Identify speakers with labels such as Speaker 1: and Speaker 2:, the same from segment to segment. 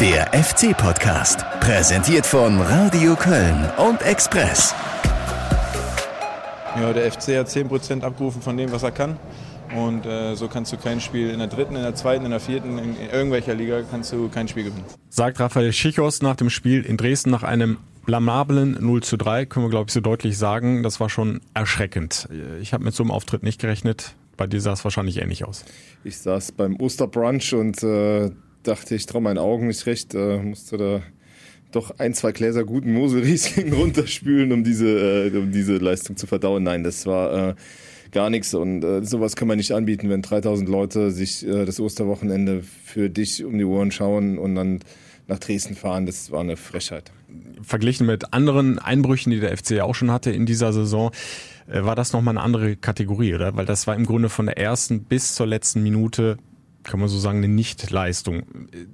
Speaker 1: Der FC-Podcast, präsentiert von Radio Köln und Express.
Speaker 2: Ja, der FC hat 10% abgerufen von dem, was er kann. Und äh, so kannst du kein Spiel in der dritten, in der zweiten, in der vierten, in, in irgendwelcher Liga kannst du kein Spiel gewinnen.
Speaker 3: Sagt Raphael Schichos nach dem Spiel in Dresden nach einem blamablen 0 zu 3, können wir glaube ich so deutlich sagen. Das war schon erschreckend. Ich habe mit so einem Auftritt nicht gerechnet. Bei dir sah es wahrscheinlich ähnlich aus.
Speaker 4: Ich saß beim Osterbrunch und äh, dachte, ich traue meinen Augen nicht recht, äh, musste da doch ein, zwei Gläser guten Mosel-Riesling runterspülen, um diese, äh, um diese Leistung zu verdauen. Nein, das war äh, gar nichts und äh, sowas kann man nicht anbieten, wenn 3000 Leute sich äh, das Osterwochenende für dich um die Ohren schauen und dann nach Dresden fahren. Das war eine Frechheit.
Speaker 3: Verglichen mit anderen Einbrüchen, die der FC auch schon hatte in dieser Saison, äh, war das nochmal eine andere Kategorie, oder? Weil das war im Grunde von der ersten bis zur letzten Minute kann man so sagen, eine Nichtleistung.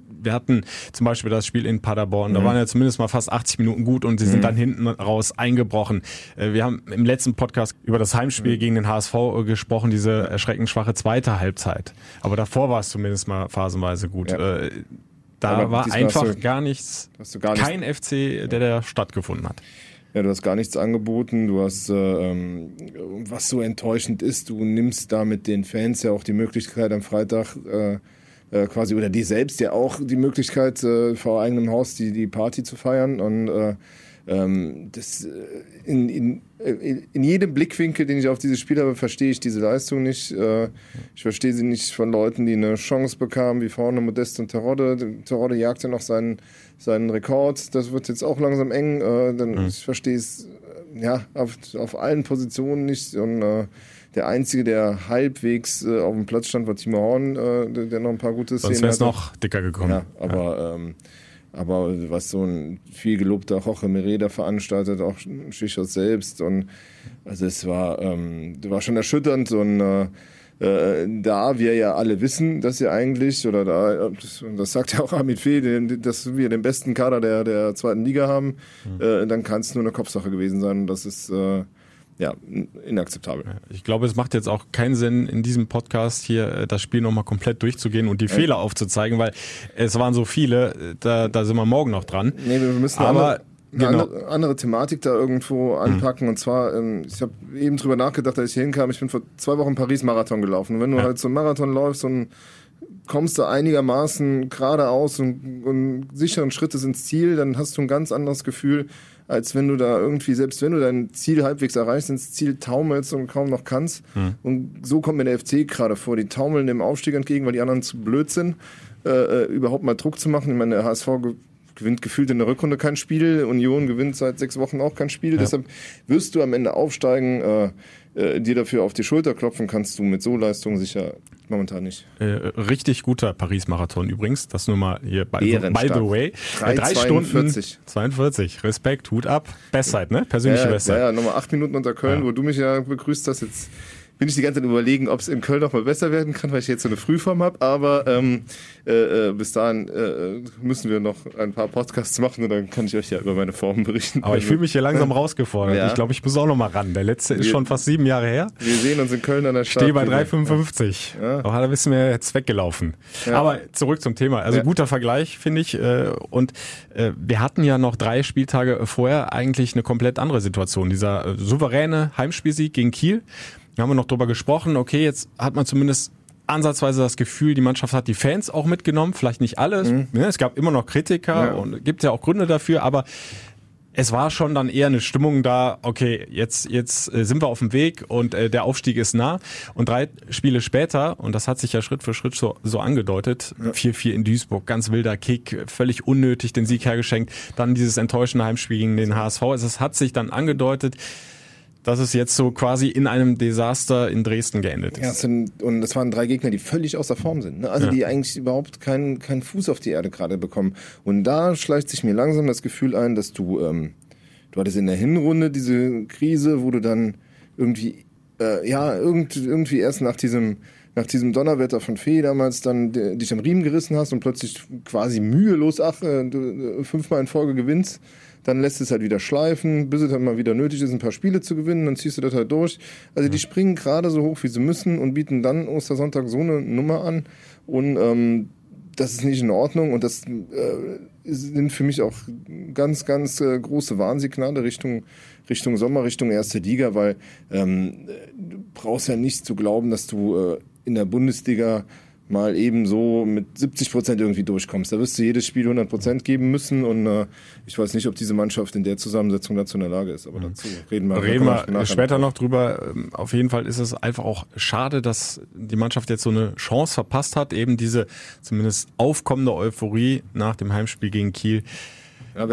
Speaker 3: Wir hatten zum Beispiel das Spiel in Paderborn, da mhm. waren ja zumindest mal fast 80 Minuten gut und sie sind mhm. dann hinten raus eingebrochen. Äh, wir haben im letzten Podcast über das Heimspiel mhm. gegen den HSV äh, gesprochen, diese erschreckend schwache zweite Halbzeit. Aber davor war es zumindest mal phasenweise gut. Ja. Äh, da Aber war einfach du, gar nichts, gar nichts, kein FC, der da stattgefunden hat.
Speaker 4: Ja, du hast gar nichts angeboten. Du hast, äh, ähm, was so enttäuschend ist, du nimmst da mit den Fans ja auch die Möglichkeit am Freitag äh, äh, quasi oder dir selbst ja auch die Möglichkeit äh, vor eigenem Haus die die Party zu feiern und äh, das, äh, in, in, äh, in jedem Blickwinkel, den ich auf dieses Spiel habe, verstehe ich diese Leistung nicht. Äh, ich verstehe sie nicht von Leuten, die eine Chance bekamen, wie vorne Modest und Terodde. Terodde jagte noch seinen, seinen Rekord. Das wird jetzt auch langsam eng. Dann, mhm. Ich verstehe es ja, auf, auf allen Positionen nicht. Und äh, der Einzige, der halbwegs äh, auf dem Platz stand, war Timo Horn, äh, der, der, noch ein paar gute
Speaker 3: Szenen Sonst wäre es noch dicker gekommen.
Speaker 4: Ja, aber ja. Ähm, aber was so ein viel gelobter Jorge Mereda veranstaltet, auch Schichos selbst. Und also es war, ähm, war schon erschütternd und äh, äh, da wir ja alle wissen, dass wir eigentlich, oder da, das, das sagt ja auch Amit Fee, dass wir den besten Kader der, der zweiten Liga haben, mhm. äh, dann kann es nur eine Kopfsache gewesen sein. Und das ist äh, ja, inakzeptabel.
Speaker 3: Ich glaube, es macht jetzt auch keinen Sinn, in diesem Podcast hier äh, das Spiel nochmal komplett durchzugehen und die ja. Fehler aufzuzeigen, weil es waren so viele, da, da sind wir morgen noch dran.
Speaker 4: Nee, wir müssen aber eine, genau. andere, andere, Thematik da irgendwo anpacken. Mhm. Und zwar, ähm, ich habe eben drüber nachgedacht, als ich hier hinkam, ich bin vor zwei Wochen Paris-Marathon gelaufen. Und wenn du ja. halt so einen Marathon läufst und kommst du einigermaßen geradeaus und, und sicheren Schrittes ins Ziel, dann hast du ein ganz anderes Gefühl, als wenn du da irgendwie, selbst wenn du dein Ziel halbwegs erreichst, ins Ziel taumelst und kaum noch kannst. Mhm. Und so kommt mir der FC gerade vor. Die taumeln dem Aufstieg entgegen, weil die anderen zu blöd sind, äh, äh überhaupt mal Druck zu machen. Ich meine, der HSV gewinnt gefühlt in der Rückrunde kein Spiel. Union gewinnt seit sechs Wochen auch kein Spiel. Ja. Deshalb wirst du am Ende aufsteigen. Äh, äh, dir dafür auf die Schulter klopfen kannst du mit so Leistungen sicher momentan nicht.
Speaker 3: Äh, richtig guter Paris-Marathon übrigens. Das nur mal hier by, by the way.
Speaker 4: 3, äh, drei 42.
Speaker 3: Stunden 42. Respekt, Hut ab. Bestzeit, ne? Persönliche
Speaker 4: ja,
Speaker 3: Bestzeit.
Speaker 4: Ja, ja, nochmal acht Minuten unter Köln, ja. wo du mich ja begrüßt hast. Jetzt bin ich die ganze Zeit überlegen, ob es in Köln noch mal besser werden kann, weil ich jetzt so eine Frühform habe. Aber ähm, äh, äh, bis dahin äh, müssen wir noch ein paar Podcasts machen und dann kann ich euch ja über meine Form berichten.
Speaker 3: Aber ich fühle mich hier langsam rausgefordert. Ja. Ich glaube, ich muss auch noch mal ran. Der letzte ist wir, schon fast sieben Jahre her.
Speaker 4: Wir sehen uns in Köln an der Stadt.
Speaker 3: Stehe bei 3,55. Ja. Aber da du mir jetzt weggelaufen. Ja. Aber zurück zum Thema. Also guter Vergleich, finde ich. Äh, und äh, wir hatten ja noch drei Spieltage vorher eigentlich eine komplett andere Situation. Dieser äh, souveräne Heimspielsieg gegen Kiel wir haben noch drüber gesprochen, okay, jetzt hat man zumindest ansatzweise das Gefühl, die Mannschaft hat die Fans auch mitgenommen, vielleicht nicht alles. Mhm. Ne, es gab immer noch Kritiker ja. und gibt ja auch Gründe dafür, aber es war schon dann eher eine Stimmung da, okay, jetzt, jetzt äh, sind wir auf dem Weg und äh, der Aufstieg ist nah. Und drei Spiele später, und das hat sich ja Schritt für Schritt so, so angedeutet, 4-4 ja. in Duisburg, ganz wilder Kick, völlig unnötig den Sieg hergeschenkt, dann dieses enttäuschende Heimspiel gegen den HSV. Also es hat sich dann angedeutet, dass es jetzt so quasi in einem Desaster in Dresden geendet ist.
Speaker 4: Ja, sind, und es waren drei Gegner, die völlig außer Form sind. Ne? Also ja. die eigentlich überhaupt keinen, keinen Fuß auf die Erde gerade bekommen. Und da schleicht sich mir langsam das Gefühl ein, dass du, ähm, du hattest in der Hinrunde diese Krise, wo du dann irgendwie, äh, ja, irgend, irgendwie erst nach diesem nach diesem Donnerwetter von Fee damals dann dich am Riemen gerissen hast und plötzlich quasi mühelos, ach, äh, äh, fünfmal in Folge gewinnst dann lässt es halt wieder schleifen, bis es dann mal wieder nötig ist, ein paar Spiele zu gewinnen, dann ziehst du das halt durch. Also die springen gerade so hoch, wie sie müssen und bieten dann Ostersonntag so eine Nummer an und ähm, das ist nicht in Ordnung und das äh, sind für mich auch ganz, ganz äh, große Warnsignale Richtung, Richtung Sommer, Richtung erste Liga, weil ähm, du brauchst ja nicht zu glauben, dass du äh, in der Bundesliga mal eben so mit 70 Prozent irgendwie durchkommst. Da wirst du jedes Spiel 100 Prozent geben müssen und äh, ich weiß nicht, ob diese Mannschaft in der Zusammensetzung dazu in der Lage ist, aber mhm. dazu reden wir,
Speaker 3: reden wir später noch drüber. Ähm, auf jeden Fall ist es einfach auch schade, dass die Mannschaft jetzt so eine Chance verpasst hat, eben diese zumindest aufkommende Euphorie nach dem Heimspiel gegen Kiel ja,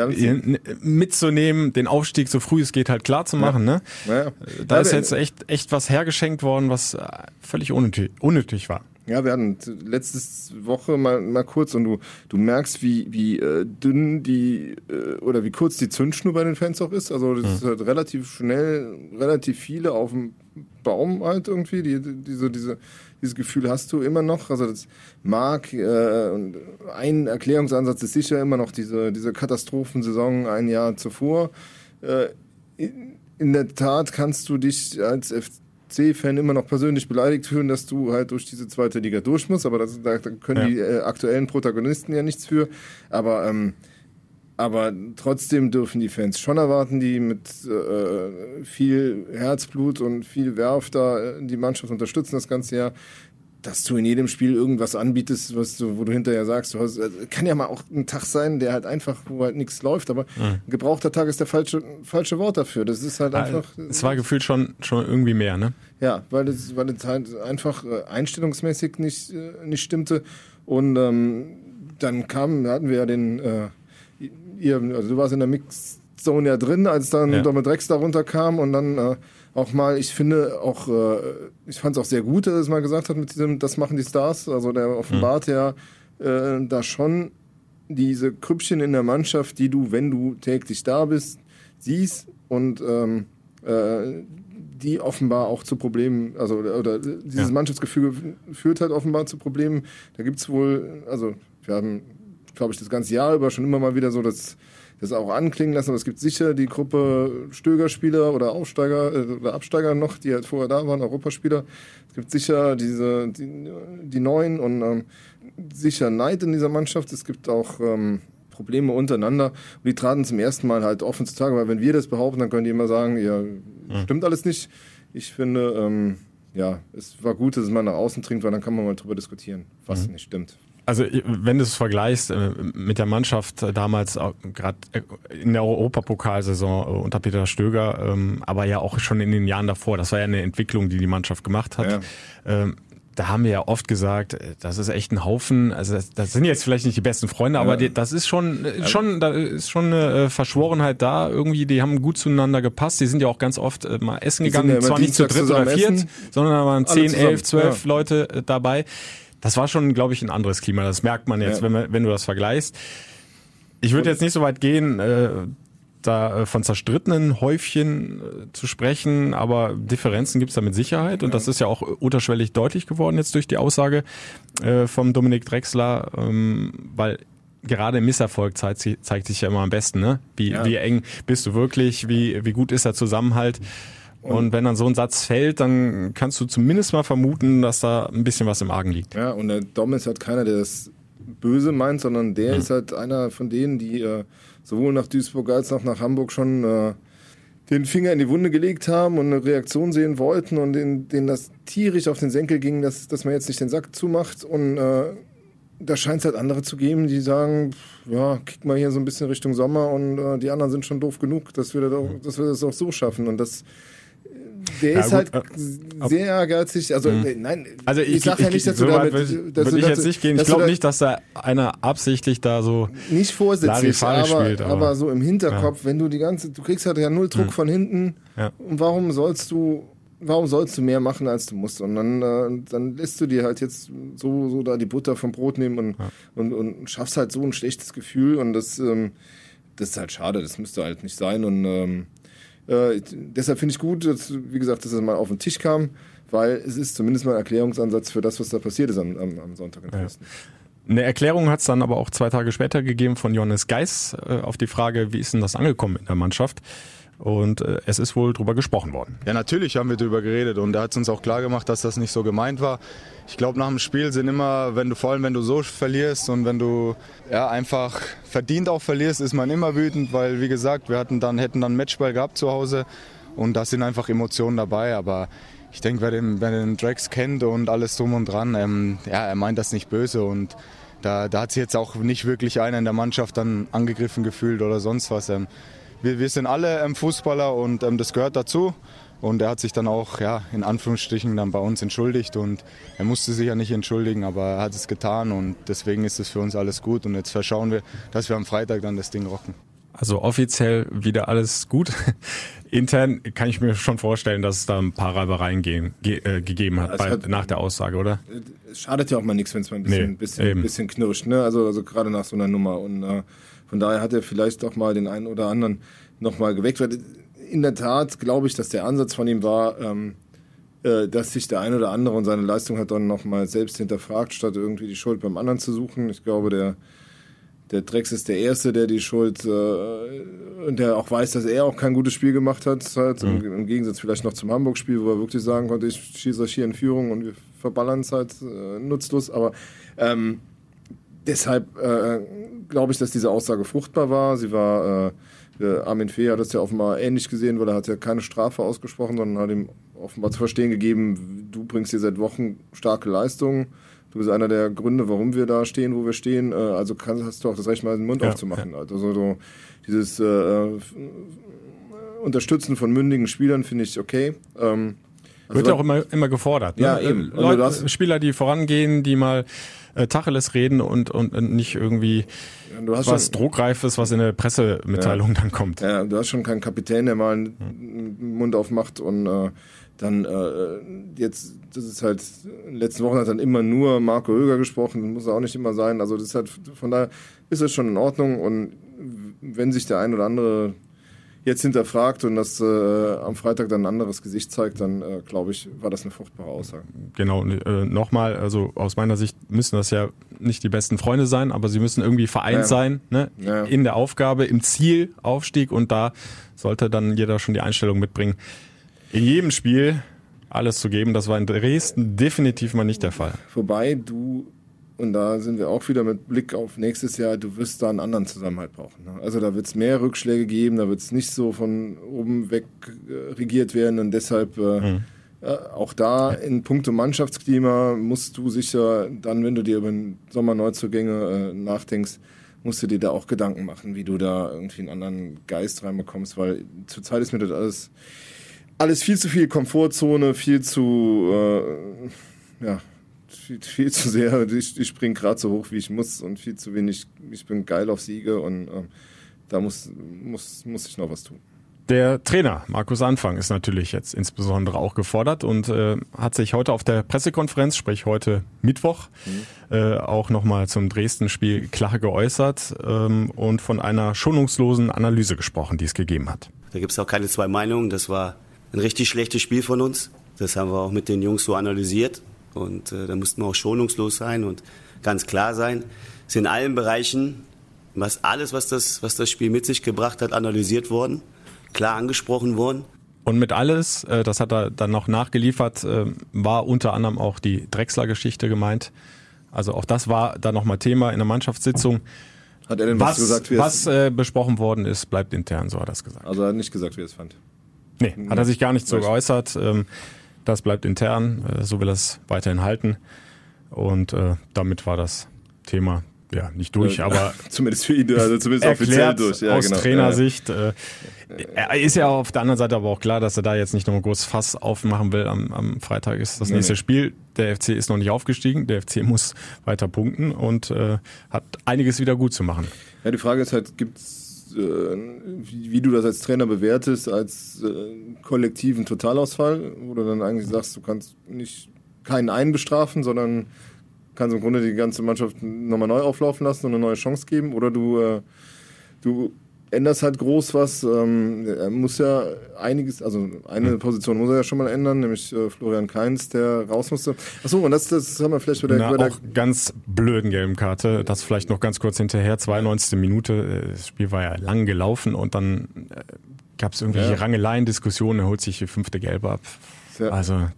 Speaker 3: mitzunehmen, den Aufstieg so früh es geht halt klar zu machen. Ja. Ne? Ja. Da ist jetzt echt, echt was hergeschenkt worden, was äh, völlig unnötig, unnötig war.
Speaker 4: Ja, wir hatten letzte Woche mal, mal kurz und du, du merkst, wie, wie äh, dünn die äh, oder wie kurz die Zündschnur bei den Fans auch ist. Also das mhm. ist halt relativ schnell, relativ viele auf dem Baum halt irgendwie. Die, diese, diese, dieses Gefühl hast du immer noch. Also das mag äh, ein Erklärungsansatz ist sicher immer noch diese, diese Katastrophensaison ein Jahr zuvor. Äh, in der Tat kannst du dich als FC C-Fan immer noch persönlich beleidigt fühlen, dass du halt durch diese zweite Liga durch musst. Aber das, da, da können ja. die äh, aktuellen Protagonisten ja nichts für. Aber, ähm, aber trotzdem dürfen die Fans schon erwarten, die mit äh, viel Herzblut und viel Werf da äh, die Mannschaft unterstützen das ganze Jahr dass du in jedem Spiel irgendwas anbietest, was du, wo du hinterher sagst, du hast, also, kann ja mal auch ein Tag sein, der halt einfach, wo halt nichts läuft, aber mhm. gebrauchter Tag ist der falsche, falsche Wort dafür. Das ist halt ah, einfach.
Speaker 3: Es war gefühlt schon, schon irgendwie mehr, ne?
Speaker 4: Ja, weil es, weil es halt einfach äh, einstellungsmäßig nicht, äh, nicht stimmte. Und ähm, dann kam, hatten wir ja den, äh, ihr, also du warst in der Mixzone ja drin, als dann ja. Domme Drex da runterkam und dann äh, auch mal, ich finde auch, äh, ich fand es auch sehr gut, dass er es mal gesagt hat mit diesem, das machen die Stars. Also der offenbart mhm. ja äh, da schon diese Krüppchen in der Mannschaft, die du, wenn du täglich da bist, siehst und ähm, äh, die offenbar auch zu Problemen, also oder dieses ja. Mannschaftsgefüge führt halt offenbar zu Problemen. Da gibt es wohl, also wir haben, glaube ich, das ganze Jahr über schon immer mal wieder so das das auch anklingen lassen, aber es gibt sicher die Gruppe Stögerspieler oder Aufsteiger äh, oder Absteiger noch, die halt vorher da waren, Europaspieler. Es gibt sicher diese die, die Neuen und ähm, sicher Neid in dieser Mannschaft. Es gibt auch ähm, Probleme untereinander und die traten zum ersten Mal halt offen zutage, weil wenn wir das behaupten, dann können die immer sagen, ja, mhm. stimmt alles nicht. Ich finde, ähm, ja, es war gut, dass es mal nach außen dringt, weil dann kann man mal drüber diskutieren, was mhm. nicht stimmt.
Speaker 3: Also wenn du es vergleichst äh, mit der Mannschaft damals, gerade äh, in der Europapokalsaison äh, unter Peter Stöger, ähm, aber ja auch schon in den Jahren davor, das war ja eine Entwicklung, die die Mannschaft gemacht hat. Ja. Ähm, da haben wir ja oft gesagt, das ist echt ein Haufen. Also das, das sind jetzt vielleicht nicht die besten Freunde, aber die, das ist schon, schon, da ist schon eine Verschworenheit da. Irgendwie, die haben gut zueinander gepasst. Die sind ja auch ganz oft mal essen gegangen, ja zwar nicht zu dritt oder viert, sondern da waren zehn, elf, zwölf ja. Leute dabei. Das war schon, glaube ich, ein anderes Klima. Das merkt man jetzt, ja. wenn, man, wenn du das vergleichst. Ich würde jetzt nicht so weit gehen, äh, da äh, von zerstrittenen Häufchen äh, zu sprechen, aber Differenzen gibt es da mit Sicherheit und ja. das ist ja auch unterschwellig deutlich geworden jetzt durch die Aussage äh, vom Dominik Drexler, ähm, weil gerade im Misserfolg zeigt, zeigt sich ja immer am besten, ne? Wie, ja. wie eng bist du wirklich, wie, wie gut ist der Zusammenhalt. Und wenn dann so ein Satz fällt, dann kannst du zumindest mal vermuten, dass da ein bisschen was im Argen liegt.
Speaker 4: Ja, und der Dom ist halt keiner, der das böse meint, sondern der mhm. ist halt einer von denen, die äh, sowohl nach Duisburg als auch nach Hamburg schon äh, den Finger in die Wunde gelegt haben und eine Reaktion sehen wollten und denen, denen das tierisch auf den Senkel ging, dass, dass man jetzt nicht den Sack zumacht. Und äh, da scheint es halt andere zu geben, die sagen, ja, kick mal hier so ein bisschen Richtung Sommer und äh, die anderen sind schon doof genug, dass wir, das auch, dass wir das auch so schaffen. Und das der ja, ist halt äh, sehr ehrgeizig. Also, mhm. nein,
Speaker 3: also ich, ich sage ja nicht, dass so du damit. Dass würde ich jetzt nicht gehen. Ich glaube nicht, dass da einer absichtlich da so.
Speaker 4: Nicht vorsätzlich, aber, spielt, aber, aber, so im Hinterkopf, ja. wenn du die ganze. Du kriegst halt ja null Druck mhm. von hinten. Ja. Und warum sollst du. Warum sollst du mehr machen, als du musst? Und dann, äh, dann lässt du dir halt jetzt so, so da die Butter vom Brot nehmen und, und, und schaffst halt so ein schlechtes Gefühl. Und das, ähm, das ist halt schade. Das müsste halt nicht sein. Und ähm, äh, deshalb finde ich gut, dass, wie gesagt, dass es mal auf den Tisch kam, weil es ist zumindest mal ein Erklärungsansatz für das, was da passiert ist am, am, am Sonntag in Dresden.
Speaker 3: Ja. Eine Erklärung hat es dann aber auch zwei Tage später gegeben von Johannes Geis äh, auf die Frage, wie ist denn das angekommen in der Mannschaft? Und äh, es ist wohl drüber gesprochen worden.
Speaker 5: Ja, natürlich haben wir drüber geredet und er hat uns auch klar gemacht, dass das nicht so gemeint war. Ich glaube, nach dem Spiel sind immer, wenn du vor allem, wenn du so verlierst und wenn du ja einfach verdient auch verlierst, ist man immer wütend, weil wie gesagt, wir hatten dann hätten dann Matchball gehabt zu Hause und da sind einfach Emotionen dabei. Aber ich denke, wer den, wer den Drax kennt und alles drum und dran, ähm, ja, er meint das nicht böse und da, da hat sich jetzt auch nicht wirklich einer in der Mannschaft dann angegriffen gefühlt oder sonst was. Ähm, wir, wir sind alle ähm, Fußballer und ähm, das gehört dazu. Und er hat sich dann auch, ja, in Anführungsstrichen dann bei uns entschuldigt und er musste sich ja nicht entschuldigen, aber er hat es getan und deswegen ist es für uns alles gut und jetzt verschauen wir, dass wir am Freitag dann das Ding rocken.
Speaker 3: Also offiziell wieder alles gut. Intern kann ich mir schon vorstellen, dass es da ein paar Reibereien ge äh, gegeben hat, bei, hat, nach der Aussage, oder?
Speaker 4: Es schadet ja auch mal nichts, wenn es mal ein bisschen, nee, bisschen, bisschen knirscht, ne? Also, also gerade nach so einer Nummer. Und äh, von daher hat er vielleicht doch mal den einen oder anderen nochmal geweckt. In der Tat glaube ich, dass der Ansatz von ihm war, ähm, äh, dass sich der eine oder andere und seine Leistung hat dann nochmal selbst hinterfragt, statt irgendwie die Schuld beim anderen zu suchen. Ich glaube, der, der Drex ist der Erste, der die Schuld äh, und der auch weiß, dass er auch kein gutes Spiel gemacht hat. Halt, mhm. im, im, Gegensatz vielleicht noch zum Hamburg-Spiel, wo er wirklich sagen konnte, ich schieße euch hier in Führung und wir verballern es halt äh, nutzlos. Aber ähm, deshalb äh, glaube ich, dass diese Aussage fruchtbar war. Sie war, äh, Armin Fee hat das ja offenbar ähnlich gesehen, weil er hat ja keine Strafe ausgesprochen, sondern hat ihm offenbar zu verstehen gegeben, du bringst hier seit Wochen starke Leistungen. Du bist einer der Gründe, warum wir da stehen, wo wir stehen. Äh, also kannst, hast du auch das Recht, mal den Mund ja, aufzumachen. Ja. Also so dieses äh, Unterstützen von mündigen Spielern finde ich okay. Ähm,
Speaker 3: also Wird ja auch immer, immer gefordert.
Speaker 4: Ne? Ja, eben.
Speaker 3: Also Leute, Spieler, die vorangehen, die mal äh, Tacheles reden und, und, und nicht irgendwie was schon, Druckreifes, was in der Pressemitteilung ja, dann kommt.
Speaker 4: Ja, du hast schon keinen Kapitän, der mal einen hm. Mund aufmacht und äh, dann äh, jetzt, das ist halt, in den letzten Wochen hat dann immer nur Marco Höger gesprochen, muss auch nicht immer sein. Also das ist halt, von daher ist es schon in Ordnung und wenn sich der ein oder andere jetzt hinterfragt und das äh, am Freitag dann ein anderes Gesicht zeigt, dann äh, glaube ich, war das eine fruchtbare Aussage.
Speaker 3: Genau, äh, nochmal, also aus meiner Sicht müssen das ja nicht die besten Freunde sein, aber sie müssen irgendwie vereint ja. sein, ne? Ja. in der Aufgabe, im Ziel, Aufstieg und da sollte dann jeder schon die Einstellung mitbringen, in jedem Spiel alles zu geben. Das war in Dresden definitiv mal nicht der Fall.
Speaker 4: Wobei du und da sind wir auch wieder mit Blick auf nächstes Jahr, du wirst da einen anderen Zusammenhalt brauchen. Ne? Also da wird es mehr Rückschläge geben, da wird es nicht so von oben weg äh, regiert werden und deshalb äh, mhm. äh, auch da in puncto Mannschaftsklima musst du sicher dann, wenn du dir über den Sommerneuzugänge äh, nachdenkst, musst du dir da auch Gedanken machen, wie du da irgendwie einen anderen Geist reinbekommst, weil zurzeit ist mir das alles, alles viel zu viel Komfortzone, viel zu, äh, ja, viel, viel zu sehr. Ich, ich springe gerade so hoch, wie ich muss und viel zu wenig. Ich bin geil auf Siege und äh, da muss, muss, muss ich noch was tun.
Speaker 3: Der Trainer Markus Anfang ist natürlich jetzt insbesondere auch gefordert und äh, hat sich heute auf der Pressekonferenz, sprich heute Mittwoch, mhm. äh, auch nochmal zum Dresden-Spiel klar geäußert ähm, und von einer schonungslosen Analyse gesprochen, die es gegeben hat.
Speaker 6: Da gibt es auch keine zwei Meinungen. Das war ein richtig schlechtes Spiel von uns. Das haben wir auch mit den Jungs so analysiert. Und äh, da mussten wir auch schonungslos sein und ganz klar sein. Es ist in allen Bereichen, was alles, was das, was das Spiel mit sich gebracht hat, analysiert worden, klar angesprochen worden.
Speaker 3: Und mit alles, äh, das hat er dann noch nachgeliefert, äh, war unter anderem auch die Drechsler-Geschichte gemeint. Also auch das war dann nochmal Thema in der Mannschaftssitzung.
Speaker 4: Hat er denn was, was gesagt?
Speaker 3: Wie was äh, besprochen worden ist, bleibt intern, so hat er es gesagt.
Speaker 4: Also er hat nicht gesagt, wie er es fand.
Speaker 3: Nee, hat er sich gar nicht so geäußert. Ähm, das bleibt intern, äh, so will er es weiterhin halten. Und äh, damit war das Thema ja nicht durch, aber
Speaker 4: zumindest für ihn, also zumindest offiziell durch.
Speaker 3: Ja, aus genau. Trainersicht. Äh, er ist ja auf der anderen Seite aber auch klar, dass er da jetzt nicht noch ein großes Fass aufmachen will. Am, am Freitag ist das nächste nee. Spiel. Der FC ist noch nicht aufgestiegen. Der FC muss weiter punkten und äh, hat einiges wieder gut zu machen.
Speaker 4: Ja, die Frage ist halt, gibt's äh, wie, wie, du das als Trainer bewertest, als äh, kollektiven Totalausfall, wo du dann eigentlich sagst, du kannst nicht keinen einen bestrafen, sondern kannst im Grunde die ganze Mannschaft nochmal neu auflaufen lassen und eine neue Chance geben, oder du, äh, du änderst halt groß was. Ähm, er muss ja einiges, also eine hm. Position muss er ja schon mal ändern, nämlich äh, Florian Kainz, der raus musste. Achso, und das, das haben wir vielleicht
Speaker 3: bei der, bei der auch ganz blöden gelben Karte. Das vielleicht noch ganz kurz hinterher. 92. Minute. Äh, das Spiel war ja lang gelaufen und dann äh, gab es irgendwelche ja. Rangeleien, Diskussionen, er holt sich die fünfte Gelbe ab. Ja. Also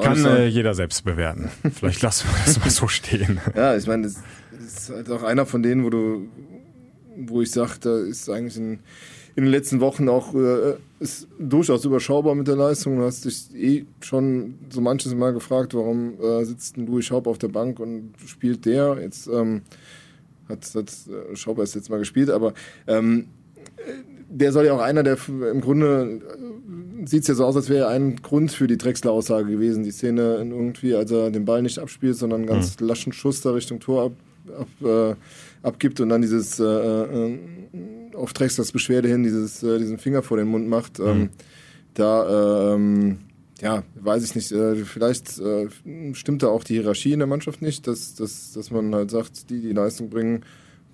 Speaker 3: kann äh, jeder selbst bewerten. Vielleicht lassen wir das mal so stehen.
Speaker 4: Ja, ich meine, das ist halt auch einer von denen, wo du, wo ich sage, da ist eigentlich ein in den letzten Wochen auch äh, ist durchaus überschaubar mit der Leistung. Du hast dich eh schon so manches Mal gefragt, warum äh, sitzt ein Louis Schaub auf der Bank und spielt der. Jetzt ähm, hat, hat äh, Schaub erst jetzt mal gespielt, aber ähm, der soll ja auch einer, der im Grunde äh, sieht es ja so aus, als wäre ein Grund für die Drechsler-Aussage gewesen. Die Szene irgendwie, als er den Ball nicht abspielt, sondern einen ganz mhm. laschen Schuss da Richtung Tor ab, ab, äh, abgibt und dann dieses äh, äh, auf Drexlers Beschwerde hin dieses, äh, diesen Finger vor den Mund macht. Ähm, mhm. Da, ähm, ja, weiß ich nicht, äh, vielleicht äh, stimmt da auch die Hierarchie in der Mannschaft nicht, dass, dass, dass man halt sagt, die, die Leistung bringen,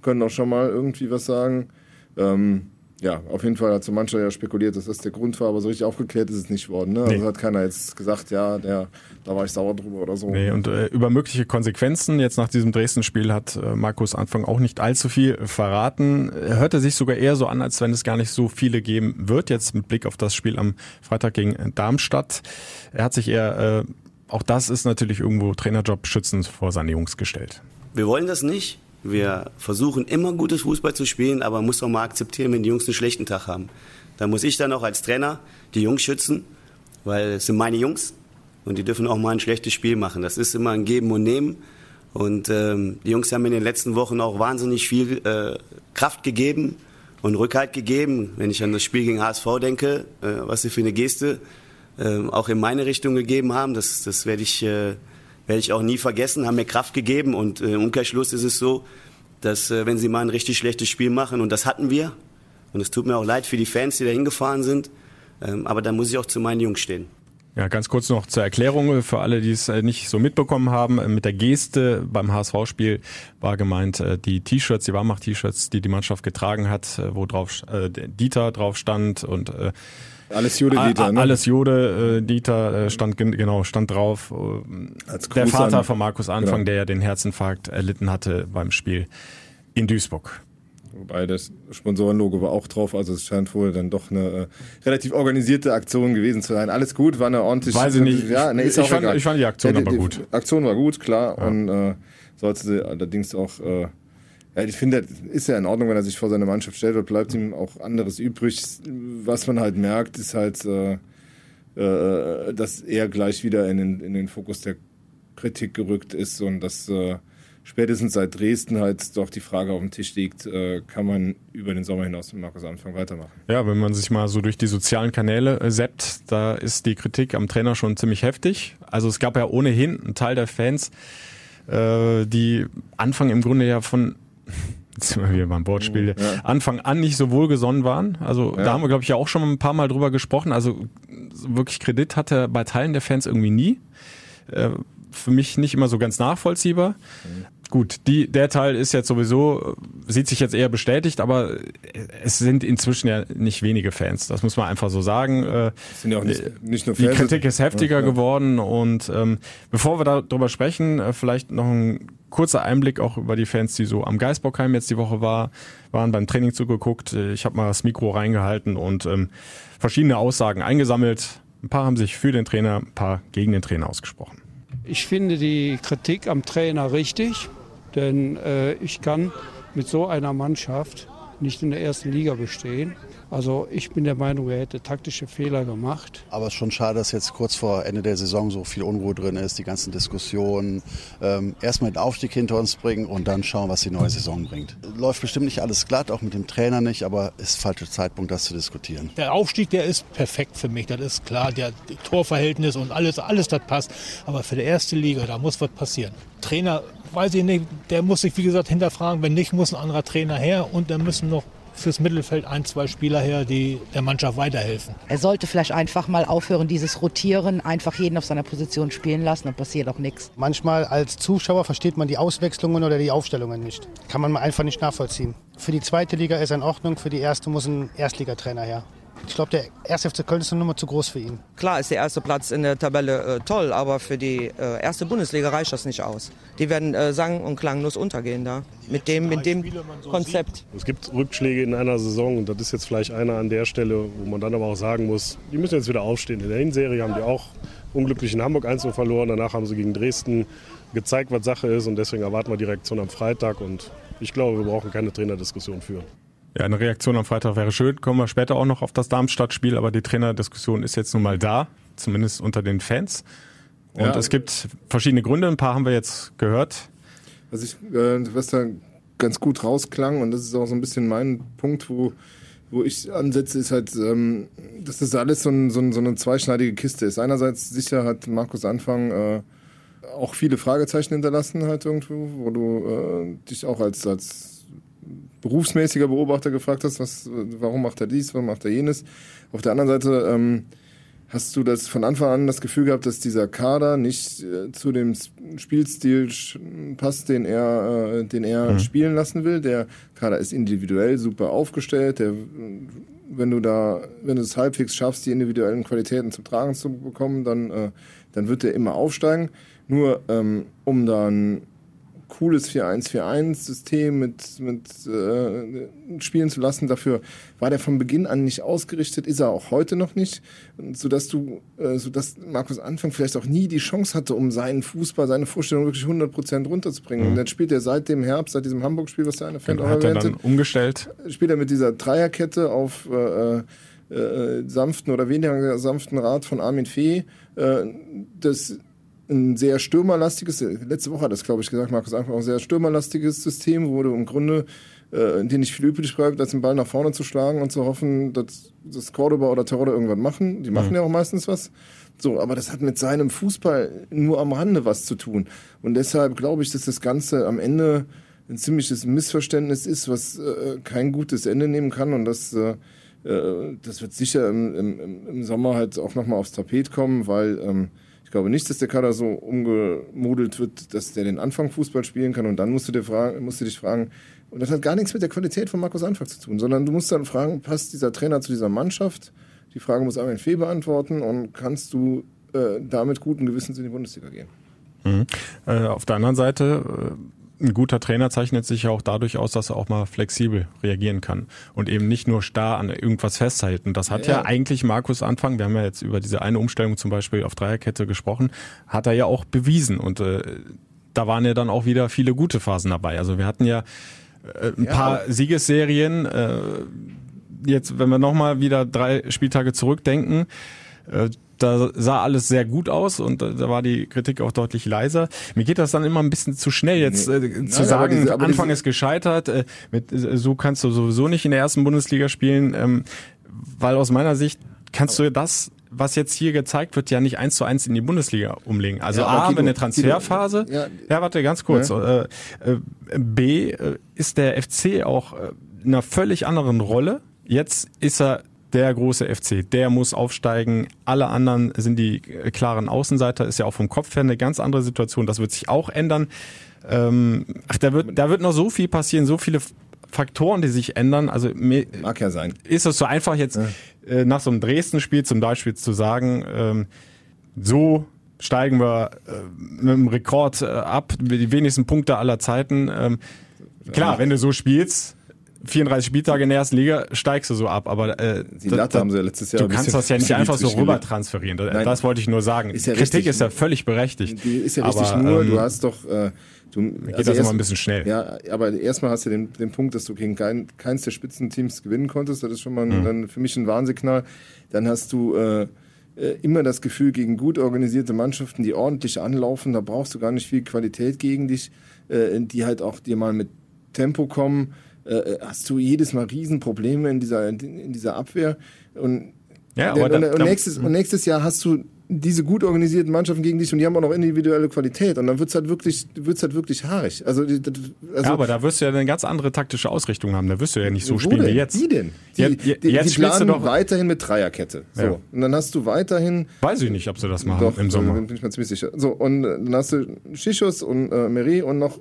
Speaker 4: können auch schon mal irgendwie was sagen. Ähm, ja, auf jeden Fall hat so mancher ja spekuliert, dass das der Grund war, aber so richtig aufgeklärt ist es nicht worden. Ne? Also nee. Also hat keiner jetzt gesagt, ja, der, da war ich sauer drüber oder so.
Speaker 3: Nee, und äh, über mögliche Konsequenzen jetzt nach diesem Dresden-Spiel hat äh, Markus Anfang auch nicht allzu viel verraten. Er hörte sich sogar eher so an, als wenn es gar nicht so viele geben wird, jetzt mit Blick auf das Spiel am Freitag gegen Darmstadt. Er hat sich eher, äh, auch das ist natürlich irgendwo Trainerjob schützend vor seine Jungs gestellt.
Speaker 6: Wir wollen das nicht. Wir versuchen immer gutes Fußball zu spielen, aber muss auch mal akzeptieren, wenn die Jungs einen schlechten Tag haben. Da muss ich dann auch als Trainer die Jungs schützen, weil es sind meine Jungs und die dürfen auch mal ein schlechtes Spiel machen. Das ist immer ein Geben und Nehmen. Und ähm, die Jungs haben in den letzten Wochen auch wahnsinnig viel äh, Kraft gegeben und Rückhalt gegeben. Wenn ich an das Spiel gegen HSV denke, äh, was sie für eine Geste äh, auch in meine Richtung gegeben haben, das, das werde ich äh, werde ich auch nie vergessen, haben mir Kraft gegeben und äh, im Umkehrschluss ist es so, dass äh, wenn sie mal ein richtig schlechtes Spiel machen, und das hatten wir, und es tut mir auch leid für die Fans, die da hingefahren sind, ähm, aber da muss ich auch zu meinen Jungs stehen.
Speaker 3: Ja, ganz kurz noch zur Erklärung für alle, die es äh, nicht so mitbekommen haben. Mit der Geste beim HSV-Spiel war gemeint die T-Shirts, die Warmach-T-Shirts, die die Mannschaft getragen hat, wo drauf äh, Dieter drauf stand und äh,
Speaker 4: alles Jude Dieter,
Speaker 3: ne? Alles Jude äh, Dieter äh, stand genau stand drauf. Äh, Als der Vater von Markus Anfang, genau. der ja den Herzinfarkt erlitten hatte beim Spiel in Duisburg.
Speaker 4: Wobei das Sponsorenlogo war auch drauf, also es scheint wohl dann doch eine äh, relativ organisierte Aktion gewesen zu sein. Alles gut, war eine ordentliche.
Speaker 3: Weiß ich nicht. Ja, nee, ist ich, auch fand, ich fand die Aktion ja, die, aber gut.
Speaker 4: Die Aktion war gut, klar. Ja. Und äh, sollte sie allerdings auch äh, ich finde, ist ja in Ordnung, wenn er sich vor seine Mannschaft stellt, dort bleibt ihm auch anderes übrig. Was man halt merkt, ist halt, äh, äh, dass er gleich wieder in den, in den Fokus der Kritik gerückt ist und dass äh, spätestens seit Dresden halt doch die Frage auf dem Tisch liegt, äh, kann man über den Sommer hinaus mit Markus Anfang weitermachen.
Speaker 3: Ja, wenn man sich mal so durch die sozialen Kanäle äh, seppt, da ist die Kritik am Trainer schon ziemlich heftig. Also es gab ja ohnehin einen Teil der Fans, äh, die Anfang im Grunde ja von jetzt sind wir wieder beim Wortspiel, ja. Anfang an nicht so wohlgesonnen waren. Also ja. da haben wir, glaube ich, ja auch schon ein paar Mal drüber gesprochen. Also wirklich Kredit hat er bei Teilen der Fans irgendwie nie. Äh, für mich nicht immer so ganz nachvollziehbar. Mhm. Gut, die, der Teil ist jetzt sowieso, sieht sich jetzt eher bestätigt, aber es sind inzwischen ja nicht wenige Fans. Das muss man einfach so sagen. Äh,
Speaker 4: sind ja auch nicht, nicht nur Fans.
Speaker 3: Die Kritik ist heftiger ja, geworden und ähm, bevor wir darüber sprechen, äh, vielleicht noch ein kurzer Einblick auch über die Fans, die so am Geisbockheim jetzt die Woche war, waren beim Training zugeguckt. Äh, ich habe mal das Mikro reingehalten und ähm, verschiedene Aussagen eingesammelt. Ein paar haben sich für den Trainer, ein paar gegen den Trainer ausgesprochen.
Speaker 7: Ich finde die Kritik am Trainer richtig. Denn äh, ich kann mit so einer Mannschaft nicht in der ersten Liga bestehen. Also ich bin der Meinung, er hätte taktische Fehler gemacht.
Speaker 8: Aber es ist schon schade, dass jetzt kurz vor Ende der Saison so viel Unruhe drin ist, die ganzen Diskussionen. Ähm, erstmal den Aufstieg hinter uns bringen und dann schauen, was die neue Saison bringt. Läuft bestimmt nicht alles glatt, auch mit dem Trainer nicht, aber es ist falscher Zeitpunkt, das zu diskutieren.
Speaker 9: Der Aufstieg, der ist perfekt für mich, das ist klar. Der Torverhältnis und alles, alles das passt. Aber für die erste Liga, da muss was passieren. Trainer, weiß ich nicht, der muss sich wie gesagt hinterfragen. Wenn nicht, muss ein anderer Trainer her und dann müssen noch fürs Mittelfeld ein, zwei Spieler her, die der Mannschaft weiterhelfen.
Speaker 10: Er sollte vielleicht einfach mal aufhören, dieses Rotieren, einfach jeden auf seiner Position spielen lassen, dann passiert auch nichts.
Speaker 11: Manchmal als Zuschauer versteht man die Auswechslungen oder die Aufstellungen nicht. Kann man einfach nicht nachvollziehen. Für die zweite Liga ist er in Ordnung, für die erste muss ein Erstligatrainer her. Ich glaube, der erste FC Köln ist eine Nummer zu groß für ihn.
Speaker 12: Klar ist der erste Platz in der Tabelle äh, toll, aber für die äh, erste Bundesliga reicht das nicht aus. Die werden äh, sang- und klanglos untergehen da. Mit dem, mit dem Konzept.
Speaker 13: Es gibt Rückschläge in einer Saison und das ist jetzt vielleicht einer an der Stelle, wo man dann aber auch sagen muss, die müssen jetzt wieder aufstehen. In der Hinserie haben die auch unglücklich in Hamburg 1 verloren. Danach haben sie gegen Dresden gezeigt, was Sache ist und deswegen erwarten wir die Reaktion am Freitag und ich glaube, wir brauchen keine Trainerdiskussion führen.
Speaker 3: Ja, eine Reaktion am Freitag wäre schön. Kommen wir später auch noch auf das Darmstadt-Spiel, aber die Trainerdiskussion ist jetzt nun mal da, zumindest unter den Fans. Und ja. es gibt verschiedene Gründe, ein paar haben wir jetzt gehört.
Speaker 4: Was ich, äh, was da ganz gut rausklang, und das ist auch so ein bisschen mein Punkt, wo, wo ich ansetze, ist halt, ähm, dass das alles so, ein, so, ein, so, eine zweischneidige Kiste ist. Einerseits sicher hat Markus Anfang äh, auch viele Fragezeichen hinterlassen halt irgendwo, wo du äh, dich auch als, als berufsmäßiger Beobachter gefragt hast, was, warum macht er dies, warum macht er jenes. Auf der anderen Seite ähm, hast du das von Anfang an das Gefühl gehabt, dass dieser Kader nicht äh, zu dem Spielstil passt, den er, äh, den er mhm. spielen lassen will. Der Kader ist individuell super aufgestellt. Der, wenn du da, wenn du es halbwegs schaffst, die individuellen Qualitäten zum Tragen zu bekommen, dann, äh, dann wird der immer aufsteigen. Nur ähm, um dann cooles 4-1-4-1-System mit, mit äh, spielen zu lassen. Dafür war der von Beginn an nicht ausgerichtet, ist er auch heute noch nicht. Sodass du, äh, sodass Markus Anfang vielleicht auch nie die Chance hatte, um seinen Fußball, seine Vorstellung wirklich 100% runterzubringen. Mhm. Und dann spielt er seit dem Herbst, seit diesem Hamburg-Spiel, was der eine Fan
Speaker 3: auch erwähnte, dann umgestellt.
Speaker 4: Spielt er mit dieser Dreierkette auf äh, äh, sanften oder weniger sanften Rat von Armin Fee. Äh, das ein sehr stürmerlastiges, letzte Woche hat das, glaube ich, gesagt, Markus, einfach ein sehr stürmerlastiges System, wo du im Grunde äh, dir nicht viel übrig bleibt, als den Ball nach vorne zu schlagen und zu hoffen, dass, dass Cordoba oder Terodde irgendwas machen. Die machen mhm. ja auch meistens was. So, aber das hat mit seinem Fußball nur am Rande was zu tun. Und deshalb glaube ich, dass das Ganze am Ende ein ziemliches Missverständnis ist, was äh, kein gutes Ende nehmen kann. Und das, äh, äh das wird sicher im, im, im Sommer halt auch nochmal aufs Tapet kommen, weil ähm, ich glaube nicht, dass der Kader so umgemodelt wird, dass der den Anfang Fußball spielen kann. Und dann musst du, dir fragen, musst du dich fragen, und das hat gar nichts mit der Qualität von Markus Anfang zu tun, sondern du musst dann fragen, passt dieser Trainer zu dieser Mannschaft? Die Frage muss Armin Fee beantworten und kannst du äh, damit guten Gewissens in die Bundesliga gehen?
Speaker 3: Mhm. Äh, auf der anderen Seite äh, ein guter Trainer zeichnet sich ja auch dadurch aus, dass er auch mal flexibel reagieren kann und eben nicht nur starr an irgendwas festhalten. Das hat ja, ja eigentlich Markus Anfang, wir haben ja jetzt über diese eine Umstellung zum Beispiel auf Dreierkette gesprochen, hat er ja auch bewiesen und äh, da waren ja dann auch wieder viele gute Phasen dabei. Also wir hatten ja äh, ein ja. paar Siegesserien. Äh, jetzt, wenn wir nochmal wieder drei Spieltage zurückdenken, äh, da sah alles sehr gut aus und da war die Kritik auch deutlich leiser. Mir geht das dann immer ein bisschen zu schnell, jetzt äh, Nein, zu sagen, diese, Anfang ist gescheitert, äh, mit, so kannst du sowieso nicht in der ersten Bundesliga spielen, ähm, weil aus meiner Sicht kannst du das was jetzt hier gezeigt wird, ja nicht eins zu eins in die Bundesliga umlegen. Also ja, A, wenn eine Transferphase, ja, ja, warte, ganz kurz. Ja. Äh, äh, B, äh, ist der FC auch äh, in einer völlig anderen Rolle. Jetzt ist er der große FC, der muss aufsteigen. Alle anderen sind die klaren Außenseiter, ist ja auch vom Kopf her eine ganz andere Situation. Das wird sich auch ändern. Ähm, ach, da wird, da wird noch so viel passieren, so viele Faktoren, die sich ändern. Also
Speaker 4: mag ja sein.
Speaker 3: Ist es so einfach jetzt ja. äh, nach so einem Dresden-Spiel zum Beispiel zu sagen, ähm, so steigen wir äh, mit einem Rekord äh, ab, die wenigsten Punkte aller Zeiten. Ähm, klar, wenn du so spielst, 34 Spieltage in der ersten Liga steigst du so ab, aber äh,
Speaker 4: die Latte haben sie ja letztes Jahr.
Speaker 3: Du kannst das ja nicht einfach so rüber transferieren. Das, Nein, das wollte ich nur sagen. Ist ja Kritik richtig, ist ja völlig berechtigt.
Speaker 4: Die ist ja richtig aber, nur, ähm, du hast doch äh, du,
Speaker 3: geht also das immer ein bisschen schnell.
Speaker 4: Ja, aber erstmal hast du den, den Punkt, dass du gegen kein, keins der Spitzenteams gewinnen konntest. Das ist schon mal ein, mhm. dann für mich ein Warnsignal. Dann hast du äh, äh, immer das Gefühl, gegen gut organisierte Mannschaften, die ordentlich anlaufen, da brauchst du gar nicht viel Qualität gegen dich, äh, die halt auch dir mal mit Tempo kommen äh, hast du jedes Mal Riesenprobleme in dieser, in dieser Abwehr. Und, ja, aber und, da, und, nächstes, und nächstes Jahr hast du diese gut organisierten Mannschaften gegen dich und die haben auch noch individuelle Qualität und dann wird's halt wirklich wird's halt wirklich haarig. Also, also
Speaker 3: ja, aber da wirst du ja eine ganz andere taktische Ausrichtung haben. Da wirst du ja nicht so spielen
Speaker 4: denn?
Speaker 3: wie jetzt.
Speaker 4: Wie denn? Die, ja, die, jetzt die planen doch weiterhin mit Dreierkette. So ja. und dann hast du weiterhin.
Speaker 3: Weiß ich nicht, ob sie das machen doch, im Sommer.
Speaker 4: Bin ich mir ziemlich sicher. So und dann hast du Schichos und äh, Meri und noch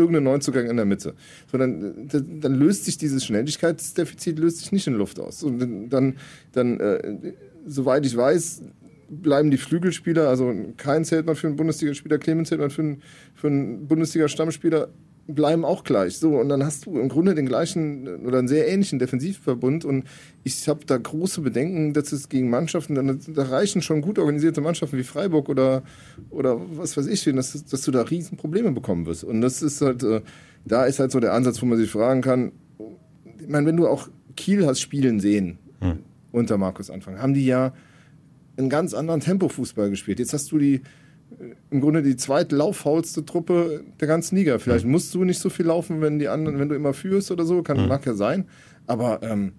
Speaker 4: irgendeinen Neuzugang in der Mitte. So, dann, dann löst sich dieses Schnelligkeitsdefizit löst sich nicht in Luft aus. Und dann, dann äh, soweit ich weiß, bleiben die Flügelspieler, also kein zählt man für einen Bundesligaspieler, Clemens zählt man für einen, für einen Bundesliga-Stammspieler, bleiben auch gleich. So, und dann hast du im Grunde den gleichen oder einen sehr ähnlichen Defensivverbund. Und ich habe da große Bedenken, dass es gegen Mannschaften, da reichen schon gut organisierte Mannschaften wie Freiburg oder, oder was weiß ich, dass, dass du da riesen Probleme bekommen wirst. Und das ist halt, äh, da ist halt so der Ansatz, wo man sich fragen kann, ich meine, wenn du auch Kiel hast spielen sehen hm. unter Markus Anfang, haben die ja einen ganz anderen Tempo-Fußball gespielt. Jetzt hast du die im Grunde die zweitlauffaulste Truppe der ganzen Liga. Vielleicht mhm. musst du nicht so viel laufen, wenn die anderen, wenn du immer führst oder so, kann, mhm. mag ja sein. Aber ähm,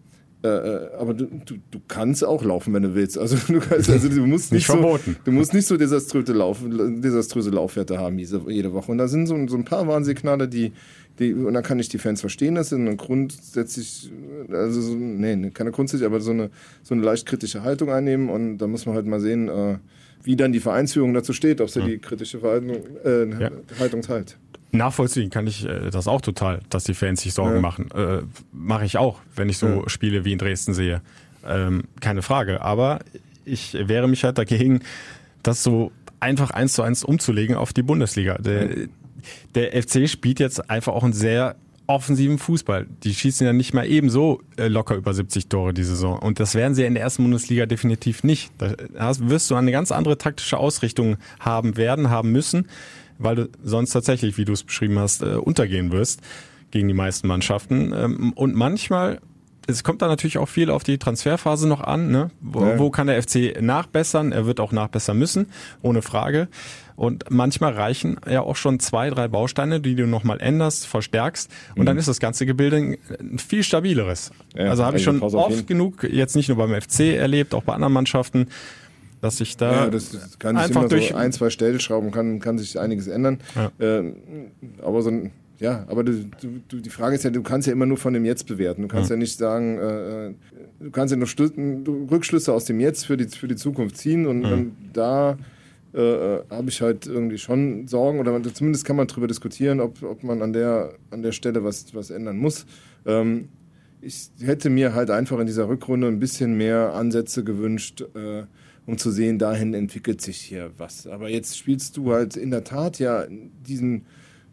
Speaker 4: äh, äh, aber du, du, du kannst auch laufen, wenn du willst. Also du, kannst, also du musst nicht, nicht so, du musst nicht so desaströse, Lauf, desaströse Laufwerte haben jede Woche. Und da sind so, so ein paar Warnsignale, die, die, und da kann ich die Fans verstehen, dass sie eine grundsätzlich, also so, nee, keine grundsätzlich, aber so eine, so eine leicht kritische Haltung einnehmen. Und da muss man halt mal sehen, äh, wie dann die Vereinsführung dazu steht, ob sie ja. die kritische Verhaltung, äh, ja. Haltung teilt.
Speaker 3: Nachvollziehen kann ich äh, das auch total, dass die Fans sich Sorgen ja. machen. Äh, Mache ich auch, wenn ich so. Spiele wie in Dresden sehe. Ähm, keine Frage. Aber ich wehre mich halt dagegen, das so einfach eins zu eins umzulegen auf die Bundesliga. Der, der FC spielt jetzt einfach auch ein sehr offensiven Fußball. Die schießen ja nicht mal ebenso äh, locker über 70 Tore die Saison. Und das werden sie in der ersten Bundesliga definitiv nicht. Da wirst du eine ganz andere taktische Ausrichtung haben werden, haben müssen, weil du sonst tatsächlich, wie du es beschrieben hast, äh, untergehen wirst gegen die meisten Mannschaften. Ähm, und manchmal es kommt da natürlich auch viel auf die Transferphase noch an. Ne? Wo, ja. wo kann der FC nachbessern? Er wird auch nachbessern müssen, ohne Frage. Und manchmal reichen ja auch schon zwei, drei Bausteine, die du nochmal änderst, verstärkst und mhm. dann ist das ganze Gebilde ein viel stabileres. Ja, also habe ich schon oft genug, jetzt nicht nur beim FC erlebt, auch bei anderen Mannschaften, dass ich da
Speaker 4: ja, das kann einfach durch so ein, zwei Stellschrauben kann, kann sich einiges ändern. Ja. Ähm, aber so ein ja, aber du, du, die Frage ist ja, du kannst ja immer nur von dem Jetzt bewerten. Du kannst ja, ja nicht sagen, äh, äh du kannst ja nur Rückschlüsse aus dem Jetzt für die, für die Zukunft ziehen und, ja. und da äh, äh, habe ich halt irgendwie schon Sorgen oder zumindest kann man darüber diskutieren, ob, ob man an der, an der Stelle was, was ändern muss. Ähm, ich hätte mir halt einfach in dieser Rückrunde ein bisschen mehr Ansätze gewünscht, äh, um zu sehen, dahin entwickelt sich hier was. Aber jetzt spielst du halt in der Tat ja diesen,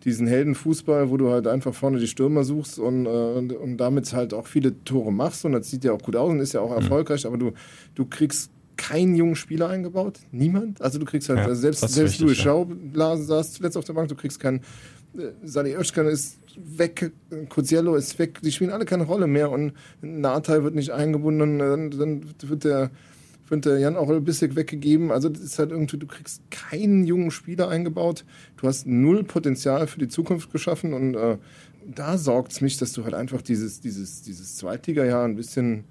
Speaker 4: diesen Heldenfußball, wo du halt einfach vorne die Stürmer suchst und, äh, und, und, damit halt auch viele Tore machst und das sieht ja auch gut aus und ist ja auch mhm. erfolgreich, mhm. aber du, du kriegst keinen jungen Spieler eingebaut. Niemand. Also du kriegst halt, ja, also selbst, selbst Louis Schau ja. saß zuletzt auf der Bank, du kriegst keinen. Äh, Sali Özkan ist weg, Coziello ist weg, die spielen alle keine Rolle mehr und Natai wird nicht eingebunden, dann, dann wird der wird der Jan auch Bissek weggegeben. Also das ist halt irgendwie, du kriegst keinen jungen Spieler eingebaut. Du hast null Potenzial für die Zukunft geschaffen und äh, da sorgt es mich, dass du halt einfach dieses, dieses, dieses Zweitliga-Jahr ein bisschen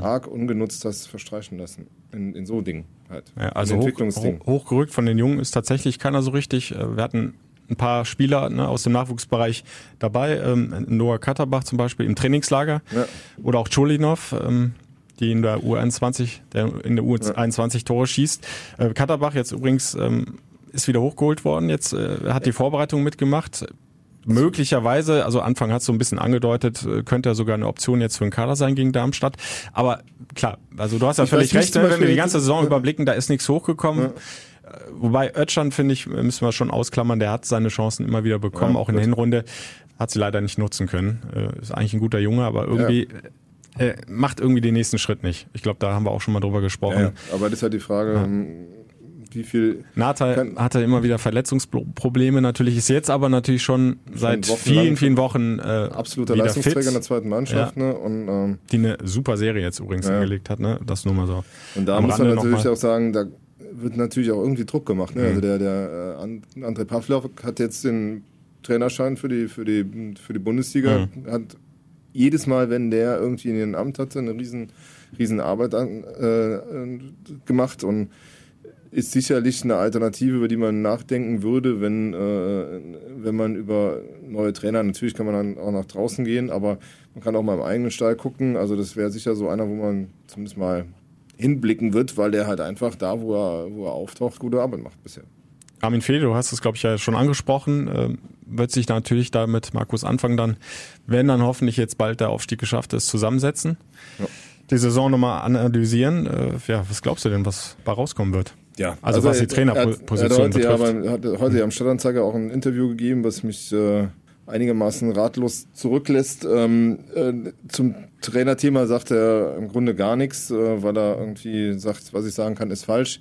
Speaker 4: arg ungenutzt hast verstreichen lassen. In, in so Dingen halt.
Speaker 3: Ja, also hoch, hochgerückt von den Jungen ist tatsächlich keiner so richtig. Äh, wir hatten ein paar Spieler ne, aus dem Nachwuchsbereich dabei. Ähm, Noah Katterbach zum Beispiel im Trainingslager ja. oder auch Cholinov, ähm, die in der U21, der in der U21 ja. Tore schießt. Äh, Katterbach jetzt übrigens ähm, ist wieder hochgeholt worden. Jetzt äh, hat die Vorbereitung mitgemacht möglicherweise, also Anfang hat es so ein bisschen angedeutet, äh, könnte ja sogar eine Option jetzt für den Kader sein gegen Darmstadt. Aber klar, also du hast ja ich völlig recht, wenn wir die ganze Saison ja. überblicken, da ist nichts hochgekommen. Ja. Äh, wobei Ötschan, finde ich, müssen wir schon ausklammern, der hat seine Chancen immer wieder bekommen, ja, auch in der Hinrunde. Hat sie leider nicht nutzen können. Äh, ist eigentlich ein guter Junge, aber irgendwie äh, macht irgendwie den nächsten Schritt nicht. Ich glaube, da haben wir auch schon mal drüber gesprochen.
Speaker 4: aber das ist halt die Frage, ähm, wie viel.
Speaker 3: Nata hatte immer wieder Verletzungsprobleme. Natürlich ist jetzt aber natürlich schon, schon seit vielen, vielen Wochen äh,
Speaker 4: absoluter Leistungsträger fit. in der zweiten Mannschaft. Ja. Ne? Und, ähm,
Speaker 3: Die eine super Serie jetzt übrigens ja. hingelegt hat. Ne? Das nur mal so.
Speaker 4: Und da muss man natürlich auch sagen, da wird natürlich auch irgendwie Druck gemacht. Ne? Mhm. Also der, der äh, André Pavlov hat jetzt den Trainerschein für die, für die, für die Bundesliga. Mhm. Hat jedes Mal, wenn der irgendwie in den Amt hatte, eine riesen, riesen Arbeit an, äh, gemacht und ist sicherlich eine Alternative, über die man nachdenken würde, wenn, äh, wenn man über neue Trainer, natürlich kann man dann auch nach draußen gehen, aber man kann auch mal im eigenen Stall gucken. Also das wäre sicher so einer, wo man zumindest mal hinblicken wird, weil der halt einfach da, wo er, wo er auftaucht, gute Arbeit macht bisher.
Speaker 3: Armin Fee, du hast es, glaube ich, ja schon angesprochen, äh, wird sich natürlich da mit Markus Anfang dann, wenn dann hoffentlich jetzt bald der Aufstieg geschafft ist, zusammensetzen. Ja. Die Saison nochmal analysieren. Äh, ja, was glaubst du denn, was da rauskommen wird?
Speaker 4: Ja,
Speaker 3: also, also was die Trainerposition
Speaker 4: betrifft. Er hat, hat heute ja am Stadtanzeiger auch ein Interview gegeben, was mich äh, einigermaßen ratlos zurücklässt. Ähm, äh, zum Trainerthema sagt er im Grunde gar nichts, äh, weil er irgendwie sagt, was ich sagen kann, ist falsch.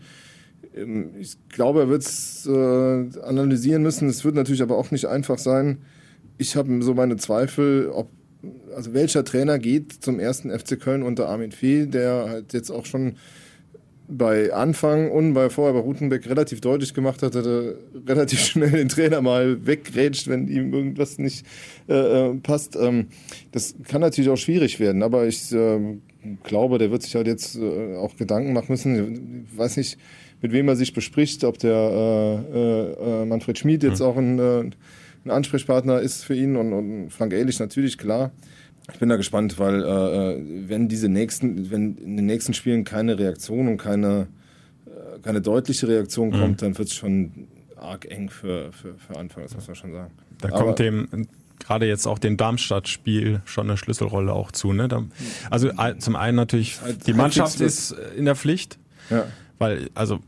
Speaker 4: Ähm, ich glaube, er wird es äh, analysieren müssen. Es wird natürlich aber auch nicht einfach sein. Ich habe so meine Zweifel, ob also welcher Trainer geht zum ersten FC Köln unter Armin Fee, der halt jetzt auch schon bei Anfang und bei vorher bei Rutenbeck relativ deutlich gemacht hat, dass er relativ schnell den Trainer mal weggrätscht, wenn ihm irgendwas nicht äh, äh, passt. Ähm, das kann natürlich auch schwierig werden, aber ich äh, glaube, der wird sich halt jetzt äh, auch Gedanken machen müssen. Ich weiß nicht, mit wem er sich bespricht, ob der äh, äh, Manfred Schmid jetzt mhm. auch ein, ein, Ansprechpartner ist für ihn und, und Frank Ehrlich natürlich, klar. Ich bin da gespannt, weil äh, äh, wenn diese nächsten, wenn in den nächsten Spielen keine Reaktion und keine, äh, keine deutliche Reaktion mhm. kommt, dann wird es schon arg eng für, für, für Anfang, das muss man schon sagen.
Speaker 3: Da Aber, kommt dem gerade jetzt auch dem Darmstadt-Spiel schon eine Schlüsselrolle auch zu. Ne? Da, also zum einen natürlich, die Mannschaft ist in der Pflicht, ja. weil, also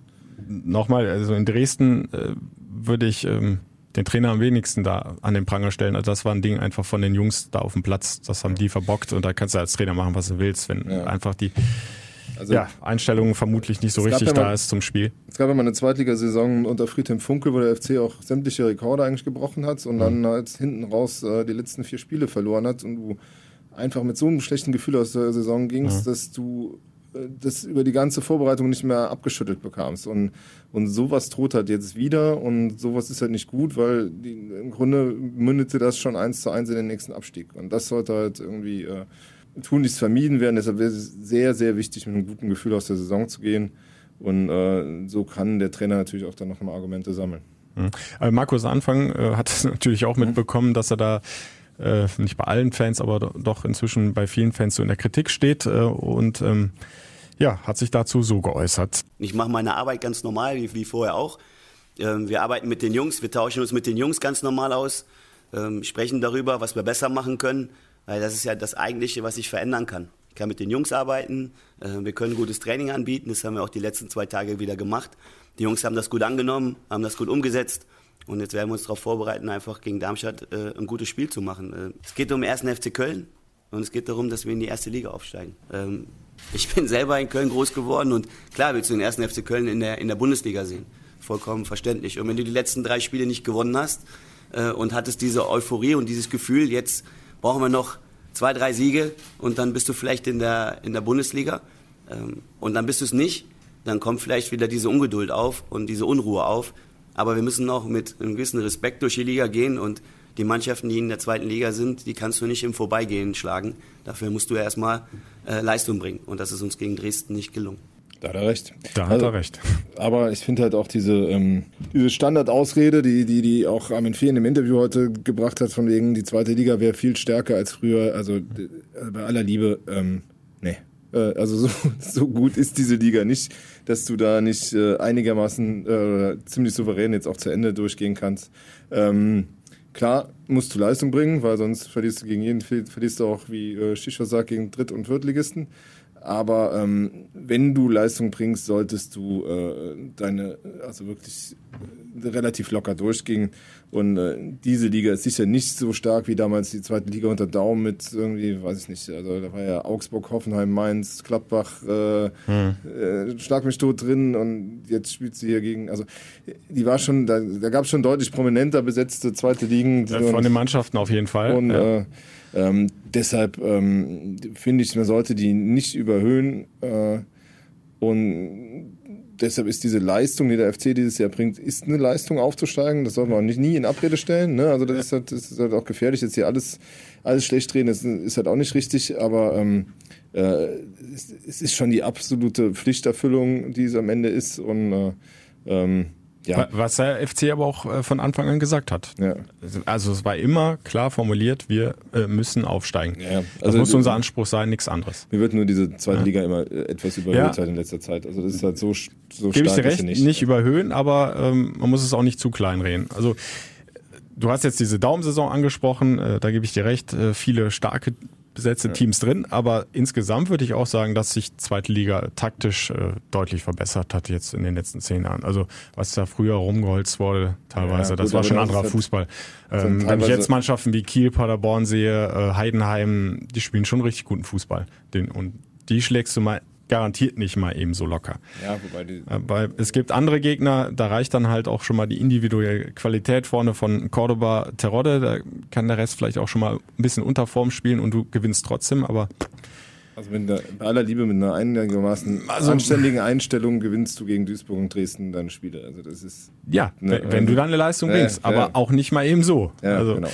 Speaker 3: nochmal, also in Dresden äh, würde ich ähm, den Trainer am wenigsten da an den Pranger stellen. Also das war ein Ding einfach von den Jungs da auf dem Platz. Das haben die verbockt und da kannst du als Trainer machen, was du willst, wenn ja. einfach die also, ja, Einstellung vermutlich nicht so richtig da ist zum Spiel.
Speaker 4: Es gab immer eine Zweitligasaison unter Friedhelm Funkel, wo der FC auch sämtliche Rekorde eigentlich gebrochen hat und mhm. dann halt hinten raus äh, die letzten vier Spiele verloren hat und du einfach mit so einem schlechten Gefühl aus der Saison gingst, mhm. dass du das über die ganze Vorbereitung nicht mehr abgeschüttelt bekamst. Und, und sowas droht halt jetzt wieder und sowas ist halt nicht gut, weil die, im Grunde mündete das schon eins zu eins in den nächsten Abstieg. Und das sollte halt irgendwie äh, tunlichst vermieden werden. Deshalb wäre es sehr, sehr wichtig, mit einem guten Gefühl aus der Saison zu gehen. Und äh, so kann der Trainer natürlich auch dann nochmal Argumente sammeln.
Speaker 3: Mhm. Markus Anfang äh, hat natürlich auch mitbekommen, dass er da äh, nicht bei allen Fans, aber doch inzwischen bei vielen Fans so in der Kritik steht äh, und ähm, ja, hat sich dazu so geäußert.
Speaker 6: Ich mache meine Arbeit ganz normal, wie, wie vorher auch. Ähm, wir arbeiten mit den Jungs, wir tauschen uns mit den Jungs ganz normal aus, ähm, sprechen darüber, was wir besser machen können, weil das ist ja das Eigentliche, was ich verändern kann. Ich kann mit den Jungs arbeiten, äh, wir können gutes Training anbieten, das haben wir auch die letzten zwei Tage wieder gemacht. Die Jungs haben das gut angenommen, haben das gut umgesetzt und jetzt werden wir uns darauf vorbereiten, einfach gegen Darmstadt äh, ein gutes Spiel zu machen. Äh, es geht um den ersten FC Köln und es geht darum, dass wir in die erste Liga aufsteigen. Ähm, ich bin selber in Köln groß geworden und klar willst du den ersten FC Köln in der, in der Bundesliga sehen. Vollkommen verständlich. Und wenn du die letzten drei Spiele nicht gewonnen hast äh, und hattest diese Euphorie und dieses Gefühl, jetzt brauchen wir noch zwei, drei Siege und dann bist du vielleicht in der, in der Bundesliga ähm, und dann bist du es nicht, dann kommt vielleicht wieder diese Ungeduld auf und diese Unruhe auf. Aber wir müssen noch mit einem gewissen Respekt durch die Liga gehen und die Mannschaften, die in der zweiten Liga sind, die kannst du nicht im Vorbeigehen schlagen. Dafür musst du erstmal äh, Leistung bringen. Und das ist uns gegen Dresden nicht gelungen.
Speaker 4: Da hat er recht.
Speaker 3: Da hat also, er recht.
Speaker 4: Aber ich finde halt auch diese, ähm, diese Standardausrede, die, die, die auch Armin Fee in dem Interview heute gebracht hat, von wegen, die zweite Liga wäre viel stärker als früher. Also äh, bei aller Liebe, ähm, nee. Äh, also so, so gut ist diese Liga nicht, dass du da nicht äh, einigermaßen äh, ziemlich souverän jetzt auch zu Ende durchgehen kannst. Ähm, Klar musst du Leistung bringen, weil sonst verlierst du gegen jeden, verlierst du auch, wie äh, Shisha sagt, gegen Dritt- und Viertligisten. Aber ähm, wenn du Leistung bringst, solltest du äh, deine, also wirklich relativ locker durchgehen. Und äh, diese Liga ist sicher nicht so stark wie damals die zweite Liga unter Daumen mit irgendwie, weiß ich nicht, also da war ja Augsburg, Hoffenheim, Mainz, Gladbach, äh, hm. äh, Schlag mich tot drin und jetzt spielt sie hier gegen, also die war schon, da, da gab es schon deutlich prominenter besetzte zweite Ligen.
Speaker 3: Ja, von den Mannschaften auf jeden Fall.
Speaker 4: Und ja. äh, ähm, deshalb ähm, finde ich, man sollte die nicht überhöhen. Äh, und deshalb ist diese Leistung, die der FC dieses Jahr bringt, ist eine Leistung aufzusteigen. Das sollte man auch nicht nie in Abrede stellen. Ne? Also das ist, halt, das ist halt auch gefährlich, jetzt hier alles, alles schlecht drehen. Das ist halt auch nicht richtig. Aber ähm, äh, es, es, ist schon die absolute Pflichterfüllung, die es am Ende ist. Und äh, ähm,
Speaker 3: Ja. Was der FC aber auch äh, von Anfang an gesagt hat. Ja. Also es war immer klar formuliert, wir äh, müssen aufsteigen. Ja. Also das muss unser Anspruch sein, nichts anderes.
Speaker 4: Mir wird nur diese zweite. Liga immer äh, etwas überhöht halt in letzter Zeit. Also das ist halt so, so
Speaker 3: Gebe stark. ich dir recht, nicht, nicht überhöhen, aber ähm, man muss es auch nicht zu klein reden. Also du hast jetzt diese Daumensaison angesprochen, äh, da gebe ich dir recht, äh, viele starke besetzte ja. Teams drin, aber insgesamt würde ich auch sagen, dass sich zweite Liga taktisch äh, deutlich verbessert hat jetzt in den letzten zehn Jahren. Also was da früher rumgeholzt wurde, teilweise, ja, gut, das war schon anderer Fußball. Ähm, wenn ich jetzt Mannschaften wie Kiel, Paderborn sehe, äh, Heidenheim, die spielen schon richtig guten Fußball. Den, und die schlägst du mal garantiert nicht mal eben so locker. Ja, wobei die Weil es gibt andere Gegner, da reicht dann halt auch schon mal die individuelle Qualität vorne von Cordoba Terodde, da kann der Rest vielleicht auch schon mal ein bisschen unter Form spielen und du gewinnst trotzdem, aber
Speaker 4: also wenn du bei aller Liebe mit einer einigermaßen also, anständigen Einstellung gewinnst du gegen Duisburg und Dresden deine Spiele. Also das ist
Speaker 3: ja, eine, wenn, wenn du dann eine Leistung bringst, ja, aber ja. auch nicht mal eben so. Ja, also, genau.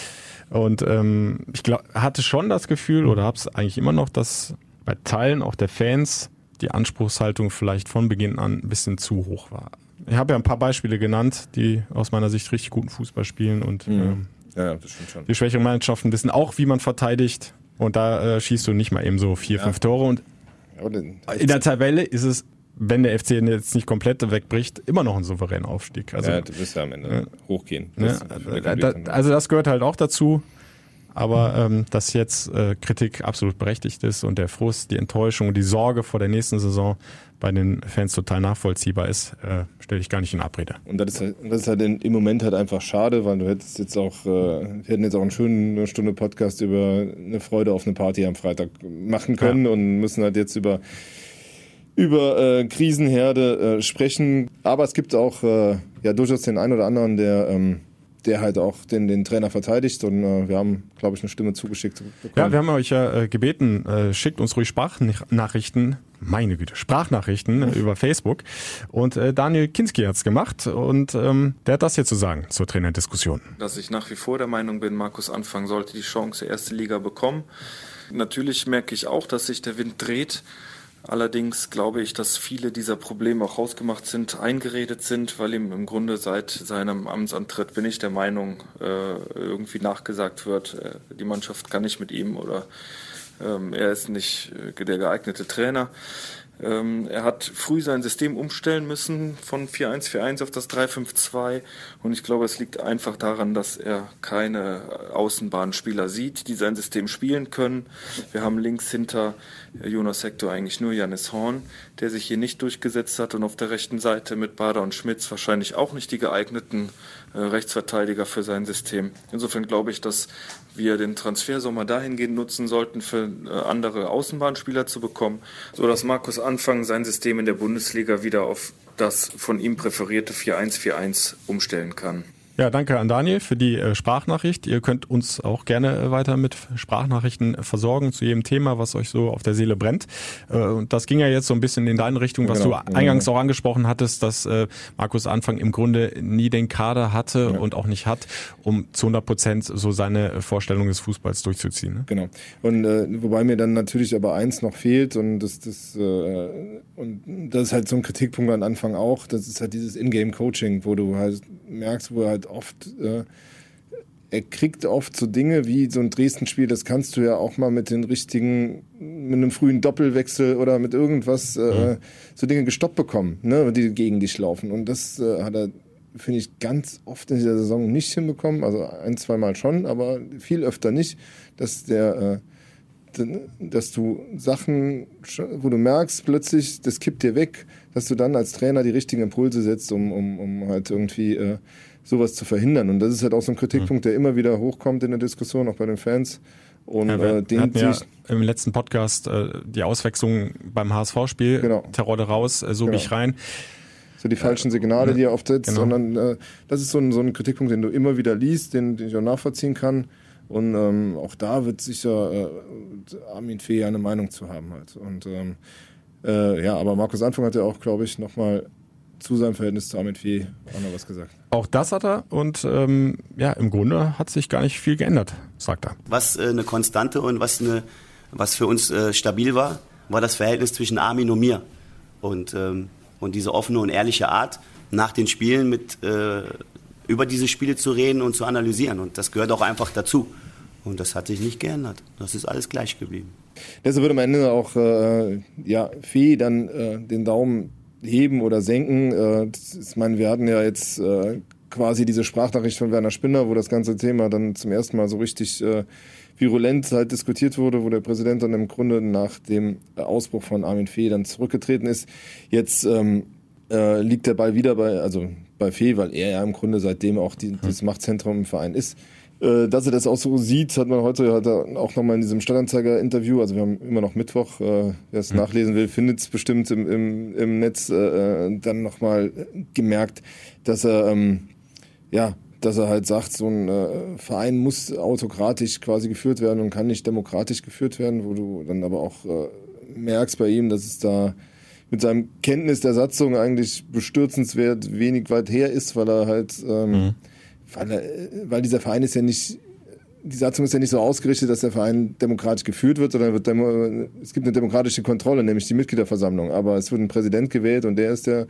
Speaker 3: Und ähm, ich glaub, hatte schon das Gefühl oder habe es eigentlich immer noch, dass bei Teilen auch der Fans die Anspruchshaltung vielleicht von Beginn an ein bisschen zu hoch war. Ich habe ja ein paar Beispiele genannt, die aus meiner Sicht richtig guten Fußball spielen und mhm. ähm, ja, das stimmt schon. die schwächeren Mannschaften wissen auch, wie man verteidigt und da äh, schießt du nicht mal eben so vier, ja. fünf Tore und in der Tabelle ist es wenn der FC jetzt nicht komplett wegbricht, immer noch ein souveräner Aufstieg.
Speaker 4: Also, ja, du wirst ja am Ende äh, hochgehen.
Speaker 3: Ja, da, also das gehört halt auch dazu. Aber ähm, dass jetzt äh, Kritik absolut berechtigt ist und der Frust, die Enttäuschung und die Sorge vor der nächsten Saison bei den Fans total nachvollziehbar ist, äh, stelle ich gar nicht in Abrede.
Speaker 4: Und das ist, halt, das ist halt im Moment halt einfach schade, weil du hättest jetzt auch, äh, wir hätten jetzt auch einen schönen eine Stunde Podcast über eine Freude auf eine Party am Freitag machen können ja. und müssen halt jetzt über über äh, Krisenherde äh, sprechen. Aber es gibt auch äh, ja durchaus den einen oder anderen, der ähm, der halt auch den, den Trainer verteidigt und äh, wir haben, glaube ich, eine Stimme zugeschickt
Speaker 3: bekommen. Ja, wir haben euch ja äh, gebeten, äh, schickt uns ruhig Sprachnachrichten, meine Güte, Sprachnachrichten äh, über Facebook und äh, Daniel Kinski hat's gemacht und ähm, der hat das hier zu sagen zur Trainerdiskussion.
Speaker 14: Dass ich nach wie vor der Meinung bin, Markus Anfang sollte die Chance erste Liga bekommen. Natürlich merke ich auch, dass sich der Wind dreht. Allerdings glaube ich, dass viele dieser Probleme auch hausgemacht sind, eingeredet sind, weil ihm im Grunde seit seinem Amtsantritt bin ich der Meinung, äh, irgendwie nachgesagt wird, äh, die Mannschaft kann nicht mit ihm oder ähm, er ist nicht äh, der geeignete Trainer. Ähm, er hat früh sein System umstellen müssen von 4-1-4-1 auf das 3-5-2 und ich glaube, es liegt einfach daran, dass er keine Außenbahnspieler sieht, die sein System spielen können. Wir haben links hinter Jonas Hector eigentlich nur Janis Horn, der sich hier nicht durchgesetzt hat und auf der rechten Seite mit Bader und Schmitz wahrscheinlich auch nicht die geeigneten äh, Rechtsverteidiger für sein System. Insofern glaube ich, dass wir den Transfersommer dahingehend nutzen sollten, für äh, andere Außenbahnspieler zu bekommen, so dass Markus Anfang sein System in der Bundesliga wieder auf das von ihm präferierte 4-1-4-1 umstellen kann.
Speaker 3: Ja, danke an Daniel für die äh, Sprachnachricht. Ihr könnt uns auch gerne äh, weiter mit Sprachnachrichten versorgen zu jedem Thema, was euch so auf der Seele brennt. Äh, und das ging ja jetzt so ein bisschen in deine Richtung, was genau. du eingangs auch angesprochen hattest, dass Markus Anfang im Grunde nie den Kader hatte ja. und auch nicht hat, um zu 100 Prozent so seine Vorstellung des Fußballs durchzuziehen. Ne?
Speaker 4: Genau. Und äh, wobei mir dann natürlich aber eins noch fehlt und das, das, äh, und das ist halt so ein Kritikpunkt am Anfang auch, das ist halt dieses Ingame-Coaching, wo du halt merkst, wo er halt halt oft, äh, er kriegt oft so Dinge wie so ein Dresden-Spiel, das kannst du ja auch mal mit den richtigen, mit einem frühen Doppelwechsel oder mit irgendwas äh, mhm. so Dinge gestoppt bekommen, ne, die gegen dich laufen. Und das äh, hat er, finde ich, ganz oft in dieser Saison nicht hinbekommen. Also ein, zwei Mal schon, aber viel öfter nicht, dass der äh, dass du Sachen, wo du merkst plötzlich, das kippt dir weg, dass du dann als Trainer die richtigen Impulse setzt, um, um, um halt irgendwie äh, sowas zu verhindern. Und das ist halt auch so ein Kritikpunkt, der immer wieder hochkommt in der Diskussion, auch bei den Fans. Und ja,
Speaker 3: wir, äh, den hatten ja im letzten Podcast äh, die Auswechslung beim HSV-Spiel, genau. Terrorde raus, äh, so genau. ich rein.
Speaker 4: So die falschen Signale, äh, die er oft setzt, genau. sondern äh, das ist so ein, so ein Kritikpunkt, den du immer wieder liest, den, den ich auch nachvollziehen kann. Und ähm, auch da wird sicher äh, Armin Fee eine Meinung zu haben halt. Und ähm, äh, ja, aber Markus Anfang hat ja auch, glaube ich, nochmal zu seinem Verhältnis zu Ahmed Fee auch noch was gesagt.
Speaker 3: Auch das hat er und ähm, ja, im Grunde hat sich gar nicht viel geändert, sagt er.
Speaker 6: Was äh, eine Konstante und was, eine, was für uns äh, stabil war, war das Verhältnis zwischen Armin und mir. Und, ähm, und diese offene und ehrliche Art, nach den Spielen mit äh, über diese Spiele zu reden und zu analysieren. Und das gehört auch einfach dazu. Und das hat sich nicht geändert. Das ist alles gleich geblieben.
Speaker 4: Deshalb würde am Ende auch äh, ja, Fee dann äh, den Daumen heben oder senken. Äh, ich meine, wir hatten ja jetzt äh, quasi diese Sprachnachricht von Werner Spinner, wo das ganze Thema dann zum ersten Mal so richtig äh, virulent halt diskutiert wurde, wo der Präsident dann im Grunde nach dem Ausbruch von Armin Fee dann zurückgetreten ist. Jetzt ähm, äh, liegt der Ball wieder bei, also bei Fee, weil er ja im Grunde seitdem auch die, das Machtzentrum im Verein ist. Äh, dass er das auch so sieht, hat man heute hat auch nochmal in diesem Stadtanzeiger-Interview, also wir haben immer noch Mittwoch, äh, wer es mhm. nachlesen will, findet es bestimmt im, im, im Netz, äh, äh dann nochmal gemerkt, dass er, ähm, ja, dass er halt sagt, so ein äh, Verein muss autokratisch quasi geführt werden und kann nicht demokratisch geführt werden, wo du dann aber auch äh, merkst bei ihm, dass es da mit seinem Kenntnis der Satzung eigentlich bestürzenswert wenig weit her ist, weil er halt, ähm, mhm. Weil, er, weil dieser Verein ist ja nicht, die Satzung ist ja nicht so ausgerichtet, dass der Verein demokratisch geführt wird, sondern wird demo, es gibt eine demokratische Kontrolle, nämlich die Mitgliederversammlung. Aber es wird ein Präsident gewählt und der ist der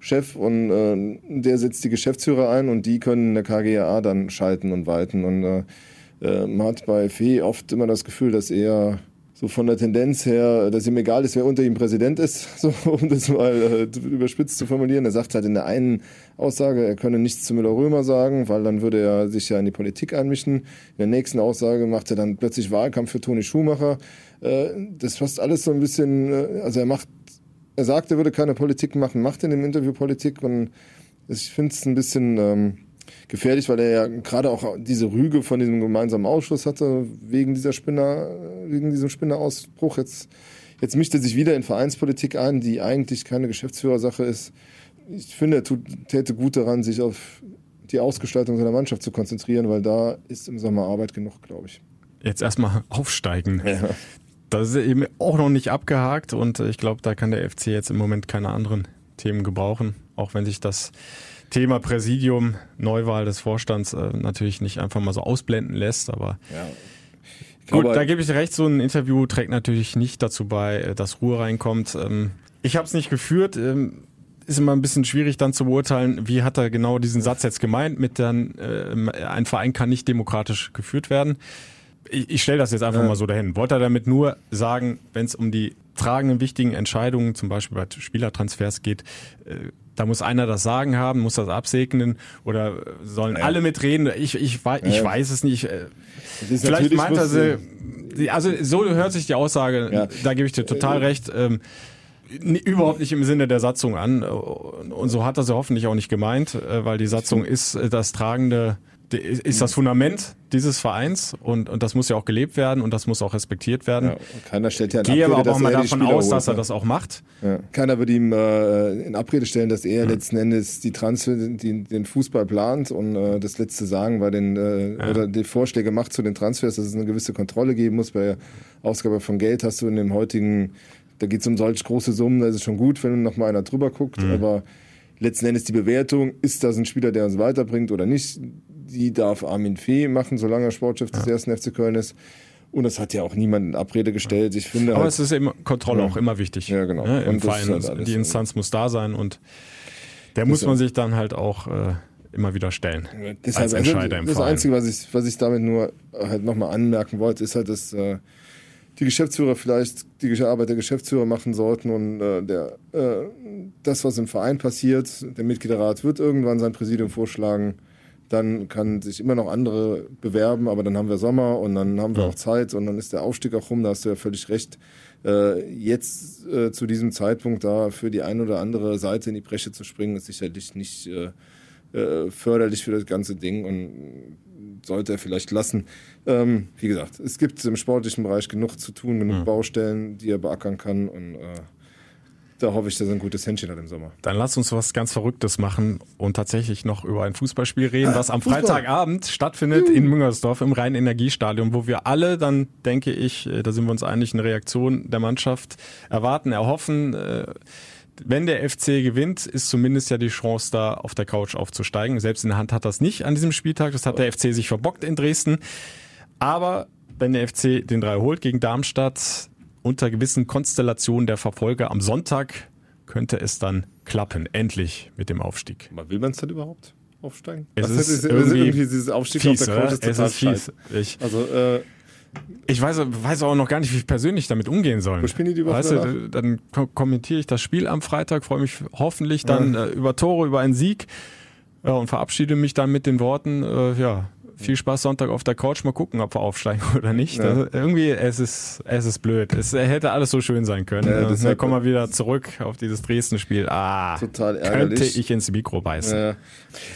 Speaker 4: Chef und äh, der setzt die Geschäftsführer ein und die können in der KGA dann schalten und walten. Und äh, äh, man hat bei Fee oft immer das Gefühl, dass er so von der Tendenz her, dass ihm egal ist, wer unter ihm Präsident ist, so, um das mal äh, überspitzt zu formulieren. Er sagt halt in der einen Aussage, er könne nichts zu Müller-Römer sagen, weil dann würde er sich ja in die Politik einmischen. In der nächsten Aussage macht er dann plötzlich Wahlkampf für Toni Schumacher. Äh, das fasst alles so ein bisschen, äh, also er macht, er sagt, er würde keine Politik machen, macht in dem Interview Politik und ich finde es ein bisschen... Ähm, gefährlich, weil er ja gerade auch diese Rüge von diesem gemeinsamen Ausschuss hatte, wegen dieser Spinner, wegen diesem Spinnerausbruch. Jetzt, jetzt mischt er sich wieder in Vereinspolitik ein, die eigentlich keine Geschäftsführersache ist. Ich finde, er tut, täte gut daran, sich auf die Ausgestaltung seiner Mannschaft zu konzentrieren, weil da ist im Sommer Arbeit genug, glaube ich.
Speaker 3: Jetzt erstmal aufsteigen. Ja. Das ist eben auch noch nicht abgehakt und ich glaube, da kann der FC jetzt im Moment keine anderen Themen gebrauchen, auch wenn sich das Thema Präsidium, Neuwahl des Vorstands äh, natürlich nicht einfach mal so ausblenden lässt, aber ja. Gut, da gebe ich recht, so ein Interview trägt natürlich nicht dazu bei, äh, dass Ruhe reinkommt. Ähm, ich habe es nicht geführt. Ähm, ist immer ein bisschen schwierig dann zu beurteilen, wie hat er genau diesen Satz jetzt gemeint, mit dann äh, ein Verein kann nicht demokratisch geführt werden. Ich, ich stelle das jetzt einfach ja. mal so dahin. Wollte er damit nur sagen, wenn es um die tragenden, wichtigen Entscheidungen, zum Beispiel bei Spielertransfers geht, äh, da muss einer das Sagen haben, muss das absegnen oder sollen ja. alle mitreden? Ich, ich, ich ja. weiß es nicht. Äh, vielleicht meint er sie, also so hört sich die Aussage, ja. da gebe ich dir total recht, ähm, überhaupt nicht im Sinne der Satzung an. Und so hat er sie hoffentlich auch nicht gemeint, äh, weil die Satzung ist das tragende ist das Fundament dieses Vereins und, und das muss ja auch gelebt werden und das muss auch respektiert werden. Ja,
Speaker 4: keiner stellt ja in
Speaker 3: Gehe Abrede, aber auch mal davon aus, dass er das auch macht.
Speaker 4: Ja. Keiner wird ihm äh, in Abrede stellen, dass er ja. letzten Endes die Transfer, die, den Fußball plant und äh, das letzte Sagen bei den äh, oder die Vorschläge macht zu den Transfers, dass es eine gewisse Kontrolle geben muss. Bei der Ausgabe von Geld hast du in dem heutigen, da geht es um solch große Summen, da ist es schon gut, wenn noch mal einer drüber guckt, mhm. aber letzten Endes die Bewertung, ist das ein Spieler, der uns weiterbringt oder nicht, die darf Armin Fee machen, solange er Sportchef des ersten FC Köln ist. Und das hat ja auch niemand in Abrede gestellt. Ich finde
Speaker 3: Aber
Speaker 4: halt,
Speaker 3: es ist eben Kontrolle ja. auch immer wichtig.
Speaker 4: Ja, genau.
Speaker 3: Ne? Im Verein, halt die Instanz muss da sein und der muss man sich dann halt auch äh, immer wieder stellen. Ja,
Speaker 4: deshalb, als Entscheider also, im das Verein. Einzige, was ich, was ich damit nur halt nochmal anmerken wollte, ist halt, dass äh, die Geschäftsführer vielleicht die Arbeit der Geschäftsführer machen sollten und äh, der, äh, das, was im Verein passiert, der Mitgliederrat wird irgendwann sein Präsidium vorschlagen dann kann sich immer noch andere bewerben, aber dann haben wir Sommer und dann haben wir ja. auch Zeit und dann ist der Aufstieg auch rum, da hast du ja völlig recht. Äh, jetzt äh, zu diesem Zeitpunkt da für die eine oder andere Seite in die Bresche zu springen, ist sicherlich nicht äh, äh förderlich für das ganze Ding und sollte er vielleicht lassen. Ähm, wie gesagt, es gibt im sportlichen Bereich genug zu tun, genug ja. Baustellen, die er beackern kann und äh, da hoffe ich, dass er ein gutes Händchen hat im Sommer.
Speaker 3: Dann lass uns was ganz Verrücktes machen und tatsächlich noch über ein Fußballspiel reden, was am Fußball. Freitagabend stattfindet in Müngersdorf im Rhein-Energiestadion, wo wir alle dann, denke ich, äh, da sind wir uns einig, eine Reaktion der Mannschaft erwarten, erhoffen. Äh, wenn der FC gewinnt, ist zumindest ja die Chance da, auf der Couch aufzusteigen. Selbst in der Hand hat das nicht an diesem Spieltag. Das hat der FC sich verbockt in Dresden. Aber wenn der FC den drei holt gegen Darmstadt, unter gewissen Konstellationen der Verfolger am Sonntag könnte es dann klappen, endlich mit dem Aufstieg.
Speaker 4: Aber will man es dann überhaupt aufsteigen?
Speaker 3: Es ist,
Speaker 4: ist,
Speaker 3: irgendwie,
Speaker 4: irgendwie dieses Aufstieg
Speaker 3: fies,
Speaker 4: auf der Couch ist
Speaker 3: es
Speaker 4: total
Speaker 3: ist fies.
Speaker 4: Also, äh,
Speaker 3: ich weiß, weiß auch noch gar nicht, wie ich persönlich damit umgehen soll.
Speaker 4: Wo spielen die die Woche
Speaker 3: weißt du, dann ko kommentiere ich das Spiel am Freitag, freue mich hoffentlich dann
Speaker 4: Ja.
Speaker 3: äh, über Tore, über einen Sieg ja, und verabschiede mich dann mit den Worten, äh, ja, viel Spaß Sonntag auf der Couch, mal gucken, ob wir aufsteigen oder nicht.
Speaker 4: Ja.
Speaker 3: Das, irgendwie, es ist, es ist blöd. Es hätte alles so schön sein können.
Speaker 4: Ja,
Speaker 3: dann kommen wir wieder zurück auf dieses Dresden-Spiel. Ah,
Speaker 4: Total
Speaker 3: könnte
Speaker 4: ärgerlich.
Speaker 3: ich ins Mikro beißen.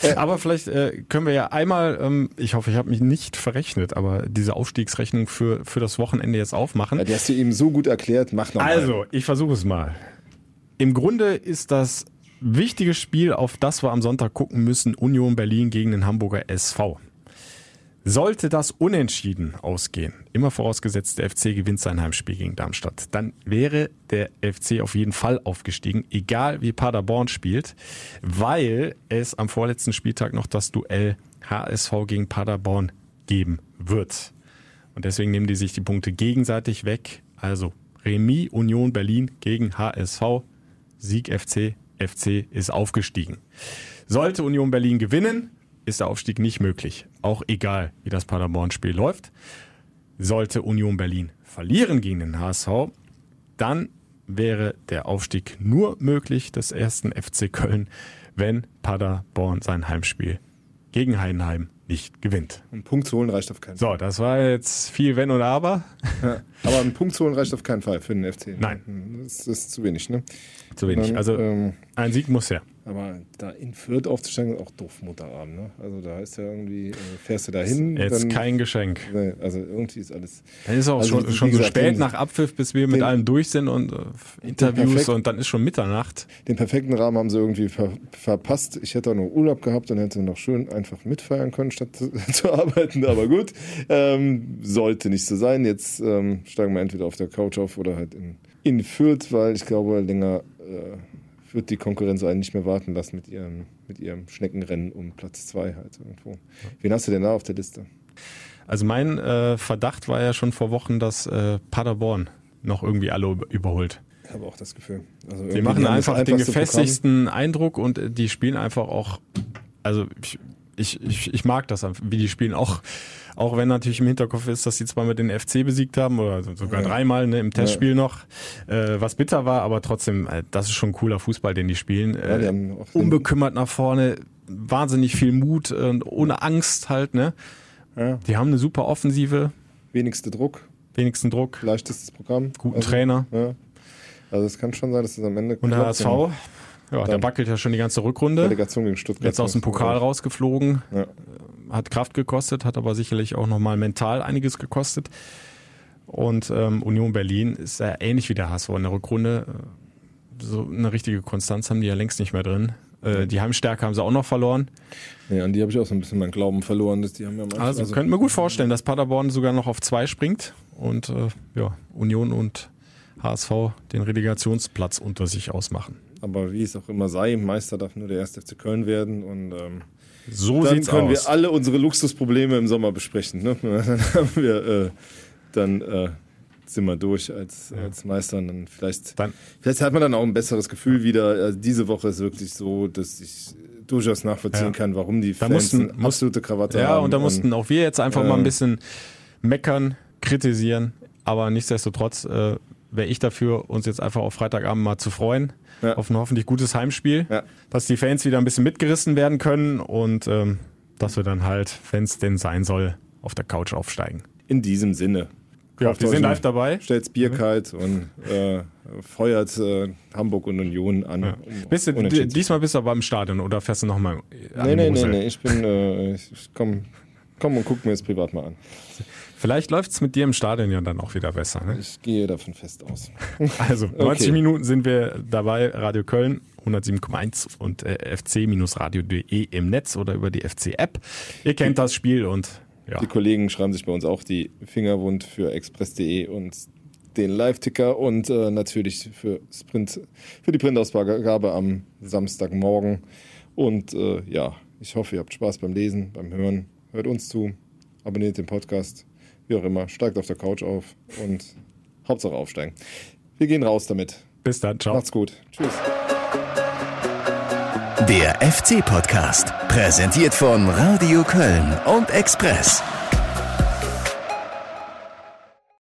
Speaker 4: Ja.
Speaker 3: Aber vielleicht äh, können wir ja einmal, ähm, ich hoffe, ich habe mich nicht verrechnet, aber diese Aufstiegsrechnung für, für das Wochenende jetzt aufmachen.
Speaker 4: ja, die hast du eben so gut erklärt, mach noch
Speaker 3: Also, ich versuche es mal. Im Grunde ist das wichtige Spiel, auf das wir am Sonntag gucken müssen, Union Berlin gegen den Hamburger SV. Sollte das unentschieden ausgehen, immer vorausgesetzt der FC gewinnt sein Heimspiel gegen Darmstadt, dann wäre der FC auf jeden Fall aufgestiegen, egal wie Paderborn spielt, weil es am vorletzten Spieltag noch das Duell HSV gegen Paderborn geben wird. Und deswegen nehmen die sich die Punkte gegenseitig weg. Also Remis Union Berlin gegen HSV, Sieg FC, FC ist aufgestiegen. Sollte Union Berlin gewinnen, ist der Aufstieg nicht möglich. Auch egal, wie das Paderborn-Spiel läuft. Sollte Union Berlin verlieren gegen den HSV, dann wäre der Aufstieg nur möglich des ersten FC Köln, wenn Paderborn sein Heimspiel gegen Heidenheim nicht gewinnt.
Speaker 4: Einen Punkt zu holen reicht auf keinen Fall.
Speaker 3: So, das war jetzt viel Wenn und Aber.
Speaker 4: Ja, aber einen Punkt zu holen reicht auf keinen Fall für den FC.
Speaker 3: Nein.
Speaker 4: Das ist zu wenig, ne?
Speaker 3: Zu wenig.
Speaker 4: Dann,
Speaker 3: Also
Speaker 4: ähm,
Speaker 3: ein Sieg muss her.
Speaker 4: aber da in Fürth aufzusteigen, ist auch doof Mutterabend, ne? Also da ist ja irgendwie, äh, fährst du da hin.
Speaker 3: Jetzt
Speaker 4: dann-
Speaker 3: kein Geschenk.
Speaker 4: Nee, also irgendwie ist alles.
Speaker 3: Dann ist auch
Speaker 4: Also,
Speaker 3: schon, schon so spät
Speaker 4: den-
Speaker 3: nach Abpfiff, bis wir mit
Speaker 4: den-
Speaker 3: allem durch sind und äh, Interviews
Speaker 4: perfekt-
Speaker 3: und dann ist schon Mitternacht.
Speaker 4: Den perfekten Rahmen haben sie irgendwie ver verpasst. Ich hätte auch noch Urlaub gehabt und hätte noch schön einfach mitfeiern können, statt zu, zu arbeiten. Aber gut, ähm, sollte nicht so sein. Jetzt ähm, steigen wir entweder auf der Couch auf oder halt in, in Fürth, weil ich glaube, länger äh, wird die Konkurrenz einen nicht mehr warten lassen mit ihrem, mit ihrem Schneckenrennen um Platz zwei halt irgendwo. Wen hast du denn da auf der Liste?
Speaker 3: Also mein äh, Verdacht war ja schon vor Wochen, dass äh, Paderborn noch irgendwie alle über- überholt.
Speaker 4: Ich habe auch das Gefühl. Also
Speaker 3: Die machen einfach den gefestigsten Eindruck und äh, die spielen einfach auch, also ich, ich, ich, ich mag das, wie die spielen, auch, auch wenn natürlich im Hinterkopf ist, dass sie zweimal den FC besiegt haben oder sogar
Speaker 4: Ja.
Speaker 3: dreimal ne, im Testspiel noch, äh, was bitter war, aber trotzdem, äh, das ist schon cooler Fußball, den die spielen.
Speaker 4: Ja, die
Speaker 3: Äh, unbekümmert nach vorne, wahnsinnig viel Mut und ohne Angst halt, ne?
Speaker 4: Ja.
Speaker 3: Die haben eine super Offensive,
Speaker 4: Wenigste Druck,
Speaker 3: wenigsten Druck,
Speaker 4: leichtestes Programm.
Speaker 3: guten
Speaker 4: Also,
Speaker 3: Trainer.
Speaker 4: Ja. Also es kann schon sein, dass es am Ende
Speaker 3: Und der. HSV, ja, der
Speaker 4: Dann
Speaker 3: wackelt ja schon die ganze Rückrunde.
Speaker 4: Relegation gegen Stuttgart.
Speaker 3: Jetzt aus dem Pokal rausgeflogen,
Speaker 4: Ja.
Speaker 3: hat Kraft gekostet, hat aber sicherlich auch nochmal mental einiges gekostet. Und ähm, Union Berlin ist ja ähnlich wie der HSV in der Rückrunde. Äh, So eine richtige Konstanz haben die ja längst nicht mehr drin. Äh, die Heimstärke haben sie auch noch verloren.
Speaker 4: Ja, an die habe ich auch so ein bisschen meinen Glauben verloren. Dass die haben ja manchmal,
Speaker 3: Also, könnte mir gut vorstellen, dass Paderborn sogar noch auf zwei springt und äh, ja, Union und HSV den Relegationsplatz unter sich ausmachen.
Speaker 4: Aber wie es auch immer sei, Meister darf nur der erste FC Köln werden und ähm,
Speaker 3: So
Speaker 4: dann können
Speaker 3: aus.
Speaker 4: wir alle unsere Luxusprobleme im Sommer besprechen. Ne? Dann haben wir, äh, dann äh, sind wir durch als, als Meister. Und dann vielleicht,
Speaker 3: Dann-
Speaker 4: vielleicht hat man dann auch ein besseres Gefühl wieder. Also diese Woche ist wirklich so, dass ich durchaus nachvollziehen
Speaker 3: Ja.
Speaker 4: kann, warum die
Speaker 3: Da
Speaker 4: Fans
Speaker 3: mussten-
Speaker 4: eine absolute Krawatte
Speaker 3: Ja,
Speaker 4: haben.
Speaker 3: und da mussten auch wir jetzt einfach
Speaker 4: äh,
Speaker 3: mal ein bisschen meckern, kritisieren, aber nichtsdestotrotz äh, wäre ich dafür, uns jetzt einfach auf Freitagabend mal zu freuen,
Speaker 4: Ja.
Speaker 3: auf ein hoffentlich gutes Heimspiel,
Speaker 4: Ja.
Speaker 3: dass die Fans wieder ein bisschen mitgerissen werden können und ähm, dass wir dann halt, wenn es denn sein soll, auf der Couch aufsteigen.
Speaker 4: in diesem Sinne.
Speaker 3: Ja, wir sind live dabei.
Speaker 4: Stellt Bier kalt und äh, feuert äh, Hamburg und Union an.
Speaker 3: Ja.
Speaker 4: um
Speaker 3: Bist du, diesmal bist du aber im Stadion oder fährst du nochmal?
Speaker 4: Nee, nee, nee, nee, ich bin, äh, ich komm, komm und guck mir das privat mal an.
Speaker 3: Vielleicht läuft es mit dir im Stadion ja dann auch wieder besser. Ne?
Speaker 4: Ich gehe davon fest aus.
Speaker 3: Also 90
Speaker 4: Okay.
Speaker 3: Minuten sind wir dabei, Radio Köln 107,1 und äh, fc-radio.de im Netz oder über die FC-App. Ihr kennt das Spiel und ja,
Speaker 4: Die Kollegen schreiben sich bei uns auch die Finger wund für express.de und den Live-Ticker und äh, natürlich für Sprint, für die Printausgabe am Samstagmorgen. Und äh, ja, ich hoffe, ihr habt Spaß beim Lesen, beim Hören. Hört uns zu, abonniert den Podcast, wie auch immer, steigt auf der Couch auf und Hauptsache aufsteigen. Wir gehen raus damit.
Speaker 3: Bis dann, ciao.
Speaker 4: Macht's gut. Tschüss.
Speaker 1: Der FC-Podcast, präsentiert von Radio Köln und Express.